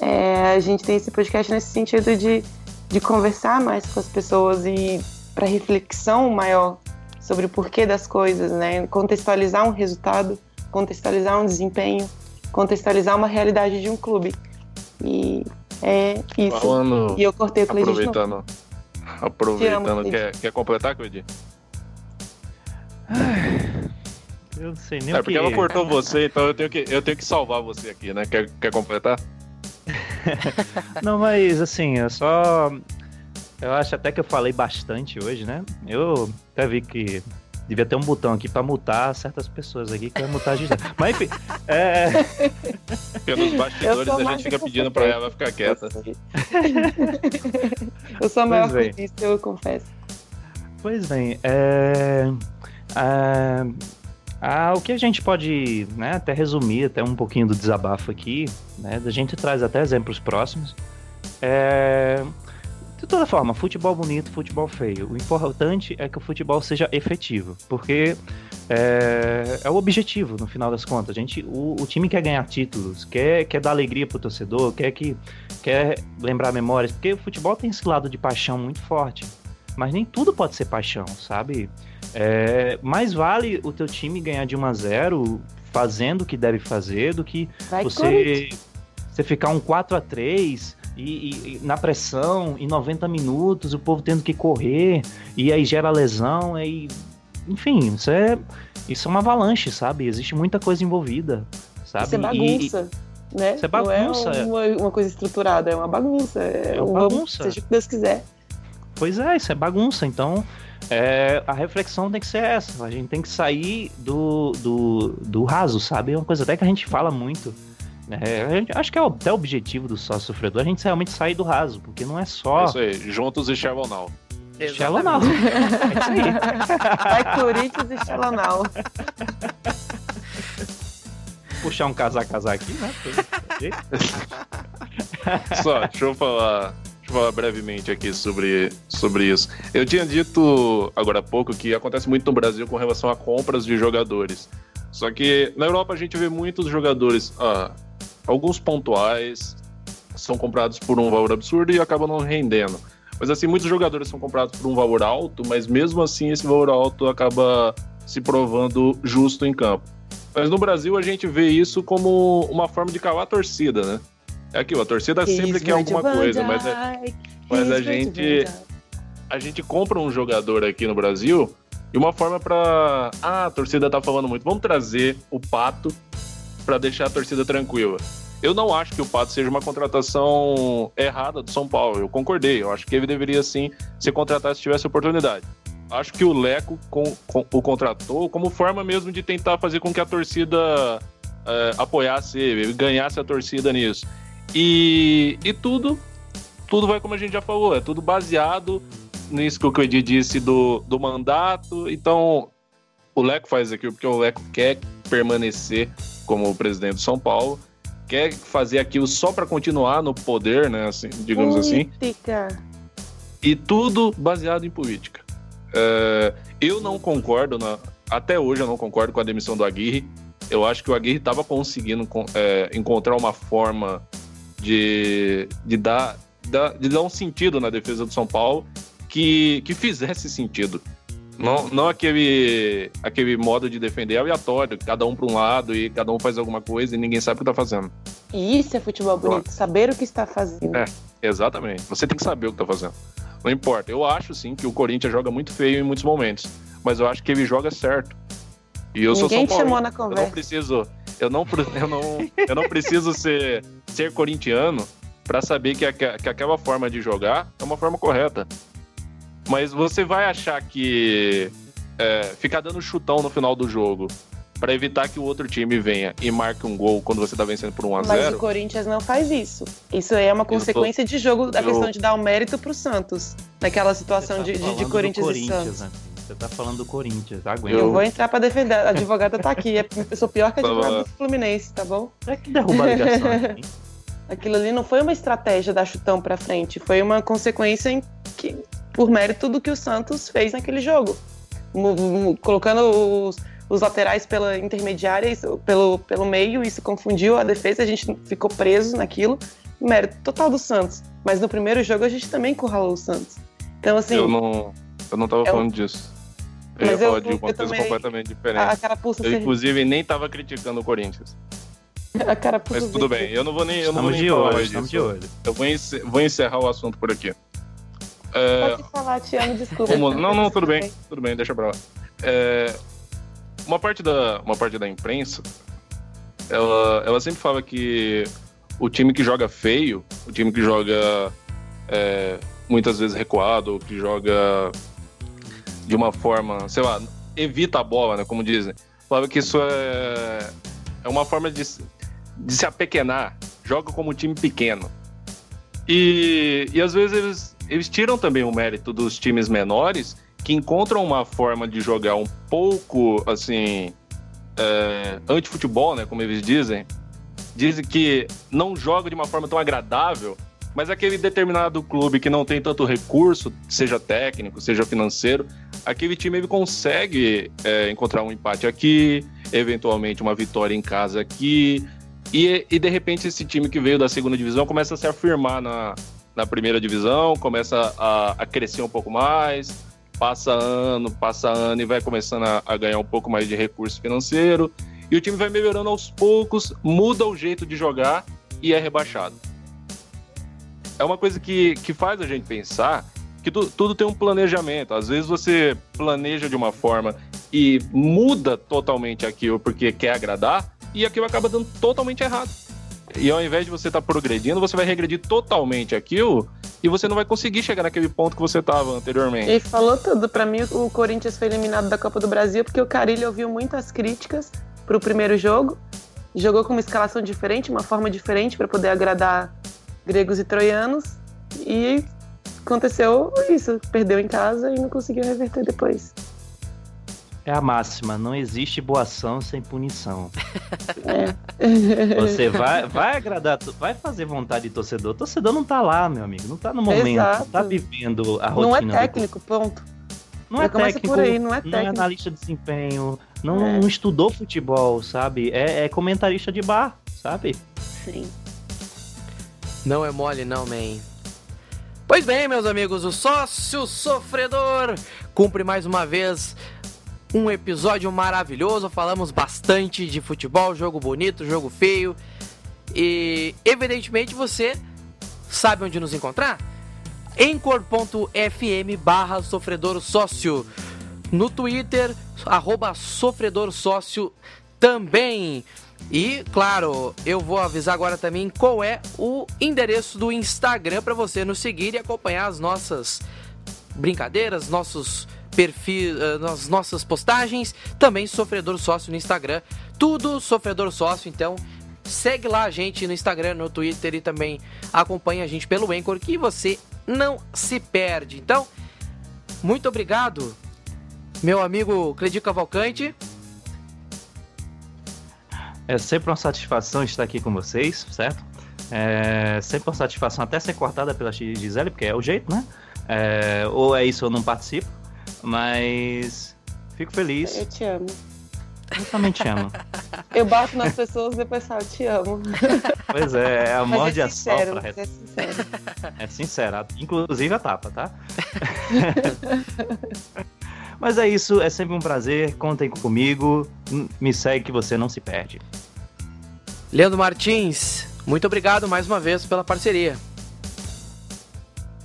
É, a gente tem esse podcast nesse sentido de, de conversar mais com as pessoas e para reflexão maior sobre o porquê das coisas, né? Contextualizar um resultado, contextualizar um desempenho, contextualizar uma realidade de um clube. E é isso. Falando, E eu cortei o play de novo. Aproveitando, amo, quer, quer completar, Cleide? Eu não sei nem É o que... porque ela cortou você, então eu tenho que, eu tenho que salvar você aqui, né? Quer, quer completar? Não, mas assim, eu só. Eu acho até que eu falei bastante hoje, né? Eu até vi que devia ter um botão aqui pra mutar certas pessoas aqui que vai mutar a gente. Mas enfim, é. Porque nos bastidores a gente fica pedindo quer. ela ficar quieta. Eu sou a maior clubista, eu confesso. Pois bem, é. é, ah, o que a gente pode né, até resumir até um pouquinho do desabafo aqui, né? A gente traz até exemplos próximos. É, de toda forma, futebol bonito, futebol feio. O importante é que o futebol seja efetivo, porque é, é o objetivo, no final das contas. A gente, o, o time quer ganhar títulos, quer, quer dar alegria pro torcedor, quer, que, quer lembrar memórias, porque o futebol tem esse lado de paixão muito forte. Mas nem tudo pode ser paixão, sabe? É, mais vale o teu time ganhar de 1 a 0 fazendo o que deve fazer do que Vai você, você ficar um 4 a 3 e, e- e na pressão, em 90 minutos, o povo tendo que correr, e aí gera lesão, aí. Enfim, isso é, isso é uma avalanche, sabe? Existe muita coisa envolvida, sabe? Isso é E- bagunça. né? Isso é bagunça. Não é uma, uma coisa estruturada, é uma bagunça. É, É uma um bagunça. Seja o que Deus quiser. Pois é, isso é bagunça. Então, é, a reflexão tem que ser essa. A gente tem que sair do, do, do raso, sabe? É uma coisa até que a gente fala muito. É, a gente- acho que é o- até o objetivo do sócio sofredor, a gente realmente sair do raso, porque não é É só. isso aí, juntos e. É isso aí. Vai Corinthians e Shalonau. Puxar um casar casar aqui, né? Só, deixa eu falar. Deixa eu falar brevemente aqui sobre, sobre isso. Eu tinha dito agora há pouco que acontece muito no Brasil com relação a compras de jogadores. Só que na Europa a gente vê muitos jogadores, ah, alguns pontuais, são comprados por um valor absurdo e acabam não rendendo. Mas assim, muitos jogadores são comprados por um valor alto, mas mesmo assim esse valor alto acaba se provando justo em campo. Mas no Brasil a gente vê isso como uma forma de calar a torcida, né? É aquilo, a torcida sempre quer alguma coisa, mas, é- mas a gente a gente compra um jogador aqui no Brasil de uma forma pra. Ah, a torcida tá falando muito. Vamos trazer o Pato pra deixar a torcida tranquila. Eu não acho que o Pato seja uma contratação errada do São Paulo. Eu concordei. Eu acho que ele deveria sim ser contratado se tivesse oportunidade. Acho que o Leco com- com- o contratou como forma mesmo de tentar fazer com que a torcida eh, apoiasse ele, ganhasse a torcida nisso. E, e tudo, tudo vai como a gente já falou, é tudo baseado nisso que o Cleide disse do, do mandato. Então, o Leco faz aquilo porque o Leco quer permanecer como presidente do São Paulo, quer fazer aquilo só para continuar no poder, né? Assim, digamos assim Política. e tudo baseado em política. É, eu não concordo, na- até hoje eu não concordo com a demissão do Aguirre. Eu acho que o Aguirre estava conseguindo con- é, encontrar uma forma de, de, dar, da- de dar um sentido na defesa do São Paulo que, que fizesse sentido. Não, não aquele, aquele modo de defender aleatório, cada um para um lado e cada um faz alguma coisa e ninguém sabe o que está fazendo. E isso é futebol bonito, saber o que está fazendo. É. Exatamente. Você tem que saber o que tá fazendo. Não importa. Eu acho sim que o Corinthians joga muito feio em muitos momentos, mas eu acho que ele joga certo. E eu sou Ninguém São te Paulo. chamou na Eu não conversa. preciso, eu não, eu não, eu não preciso ser, ser corintiano para saber que, aque- que aquela forma de jogar é uma forma correta. Mas você vai achar que é, ficar dando chutão no final do jogo para evitar que o outro time venha e marque um gol quando você tá vencendo por 1 a 0 Mas o Corinthians não faz isso. Isso aí é uma consequência de jogo, da eu- questão de dar o mérito pro Santos. Naquela situação de, de- de Tá falando do Corinthians, e Santos. né? Você tá falando do Corinthians, aguenta. Eu vou entrar pra defender. A advogada tá aqui. É- Eu sou pior que a Tá advogada do Fluminense, tá bom? É que derruba a ligação aqui. Aquilo ali não foi uma estratégia dar chutão pra frente, foi uma consequência em que, por mérito do que o Santos fez naquele jogo. Colocando os, os laterais pela intermediária, isso- pelo, pelo meio, isso confundiu a defesa, a gente ficou preso naquilo. Mérito total do Santos. Mas no primeiro jogo a gente também encurralou o Santos. Então, assim, Eu não, eu não tava É o- falando disso. Eu Mas ia eu- falar de uma eu coisa também- completamente a, diferente. a carapuça Eu, ser- inclusive, nem tava criticando o Corinthians. a carapuça Mas tudo bem, eu não vou nem, eu não vou Estamos nem de olho, estamos de disso. olho. Eu vou, ence- vou encerrar o assunto por aqui. É, Pode falar, te amo, desculpa. Como- Não, não, tudo bem, tudo bem, deixa pra lá. É, uma, parte da, uma parte da imprensa, ela, ela sempre fala que o time que joga feio, o time que joga é, muitas vezes recuado, que joga de uma forma, sei lá, evita a bola, né, como dizem. Fala que isso é, é uma forma de, se- de se apequenar, joga como um time pequeno. E, e às vezes eles, eles tiram também o mérito dos times menores que encontram uma forma de jogar um pouco assim é, anti-futebol, né, como eles dizem. Dizem que não joga de uma forma tão agradável, mas aquele determinado clube que não tem tanto recurso, seja técnico, seja financeiro, aquele time ele consegue é, encontrar um empate aqui, eventualmente uma vitória em casa aqui, e, e de repente esse time que veio da segunda divisão começa a se afirmar na, na primeira divisão, começa a, a crescer um pouco mais, passa ano, passa ano e vai começando a, a ganhar um pouco mais de recurso financeiro, e o time vai melhorando aos poucos, muda o jeito de jogar e é rebaixado. É uma coisa que, que faz a gente pensar que tu- tudo tem um planejamento. Às vezes você planeja de uma forma e muda totalmente aquilo porque quer agradar, e aquilo acaba dando totalmente errado. E ao invés de você estar progredindo, você vai regredir totalmente aquilo e você não vai conseguir chegar naquele ponto que você estava anteriormente. Ele falou tudo. Pra mim, o Corinthians foi eliminado da Copa do Brasil porque o Carilho ouviu muitas críticas pro primeiro jogo. Jogou com uma escalação diferente, uma forma diferente para poder agradar gregos e troianos. E aconteceu isso. Perdeu em casa e não conseguiu reverter depois. É a máxima, não existe boa ação sem punição. É. Você vai, vai agradar, vai fazer vontade de torcedor. O torcedor não tá lá, meu amigo, não tá no momento, Exato. não tá vivendo a rotina. Não é do- técnico, ponto. Não é técnico, por aí, não é não é técnico. analista de desempenho, não, É. não estudou futebol, sabe? É, é comentarista de bar, sabe? Sim. Não é mole, não, man. Pois bem, meus amigos, o sócio sofredor cumpre mais uma vez um episódio maravilhoso. Falamos bastante de futebol, jogo bonito, jogo feio. E evidentemente você sabe onde nos encontrar? Encor.fm barra sofredor sócio. No Twitter, arroba sofredor sócio também. E, claro, eu vou avisar agora também qual é o endereço do Instagram para você nos seguir e acompanhar as nossas brincadeiras, nossos perfis, eh, nas nossas postagens. Também Sofredor Sócio no Instagram. Tudo Sofredor Sócio, então segue lá a gente no Instagram, no Twitter e também acompanha a gente pelo Anchor que você não se perde. Então, muito obrigado, meu amigo Cledi Cavalcante. É sempre uma satisfação estar aqui com vocês, certo? É sempre uma satisfação até ser cortada pela Gisele, porque é o jeito, né? É, ou é isso ou não participo. Mas fico feliz. Eu te amo. Eu também te amo. Eu bato nas pessoas e depois falo, te amo. Pois é, é a Mas morde é a sincero, sopra. mas é sincero. É sincera, inclusive a tapa, tá? Mas é isso, é sempre um prazer. Contem comigo. Me segue que você não se perde. Leandro Martins, muito obrigado mais uma vez pela parceria.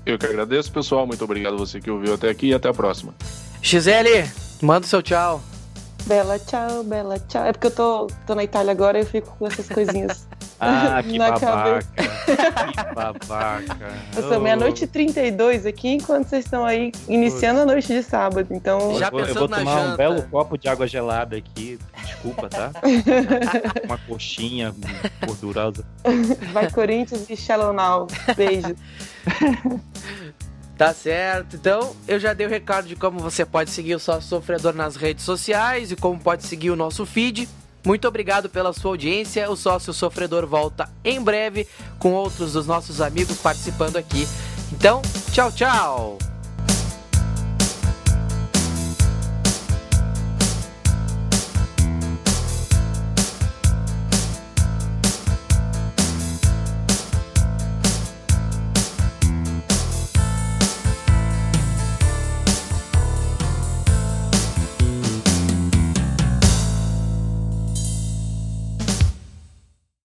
Eu que agradeço, pessoal. Muito obrigado a você que ouviu até aqui e até a próxima. Gisele, manda o seu tchau. Bela tchau, bela tchau. É porque eu tô, tô na Itália agora e eu fico com essas coisinhas. Ah, que Na babaca. que babaca. Eu sou Oh. meia-noite e 32 aqui, enquanto vocês estão aí iniciando a noite de sábado. Então, Já eu vou, eu vou na tomar um janta? belo copo de água gelada aqui. Desculpa, tá? Uma coxinha gordurosa. vai Corinthians e Shallow Now. Beijo. Tá certo. Então, eu já dei o recado de como você pode seguir o Sócio Sofredor nas redes sociais e como pode seguir o nosso feed. Muito obrigado pela sua audiência. O Sócio Sofredor volta em breve com outros dos nossos amigos participando aqui. Então, tchau, tchau!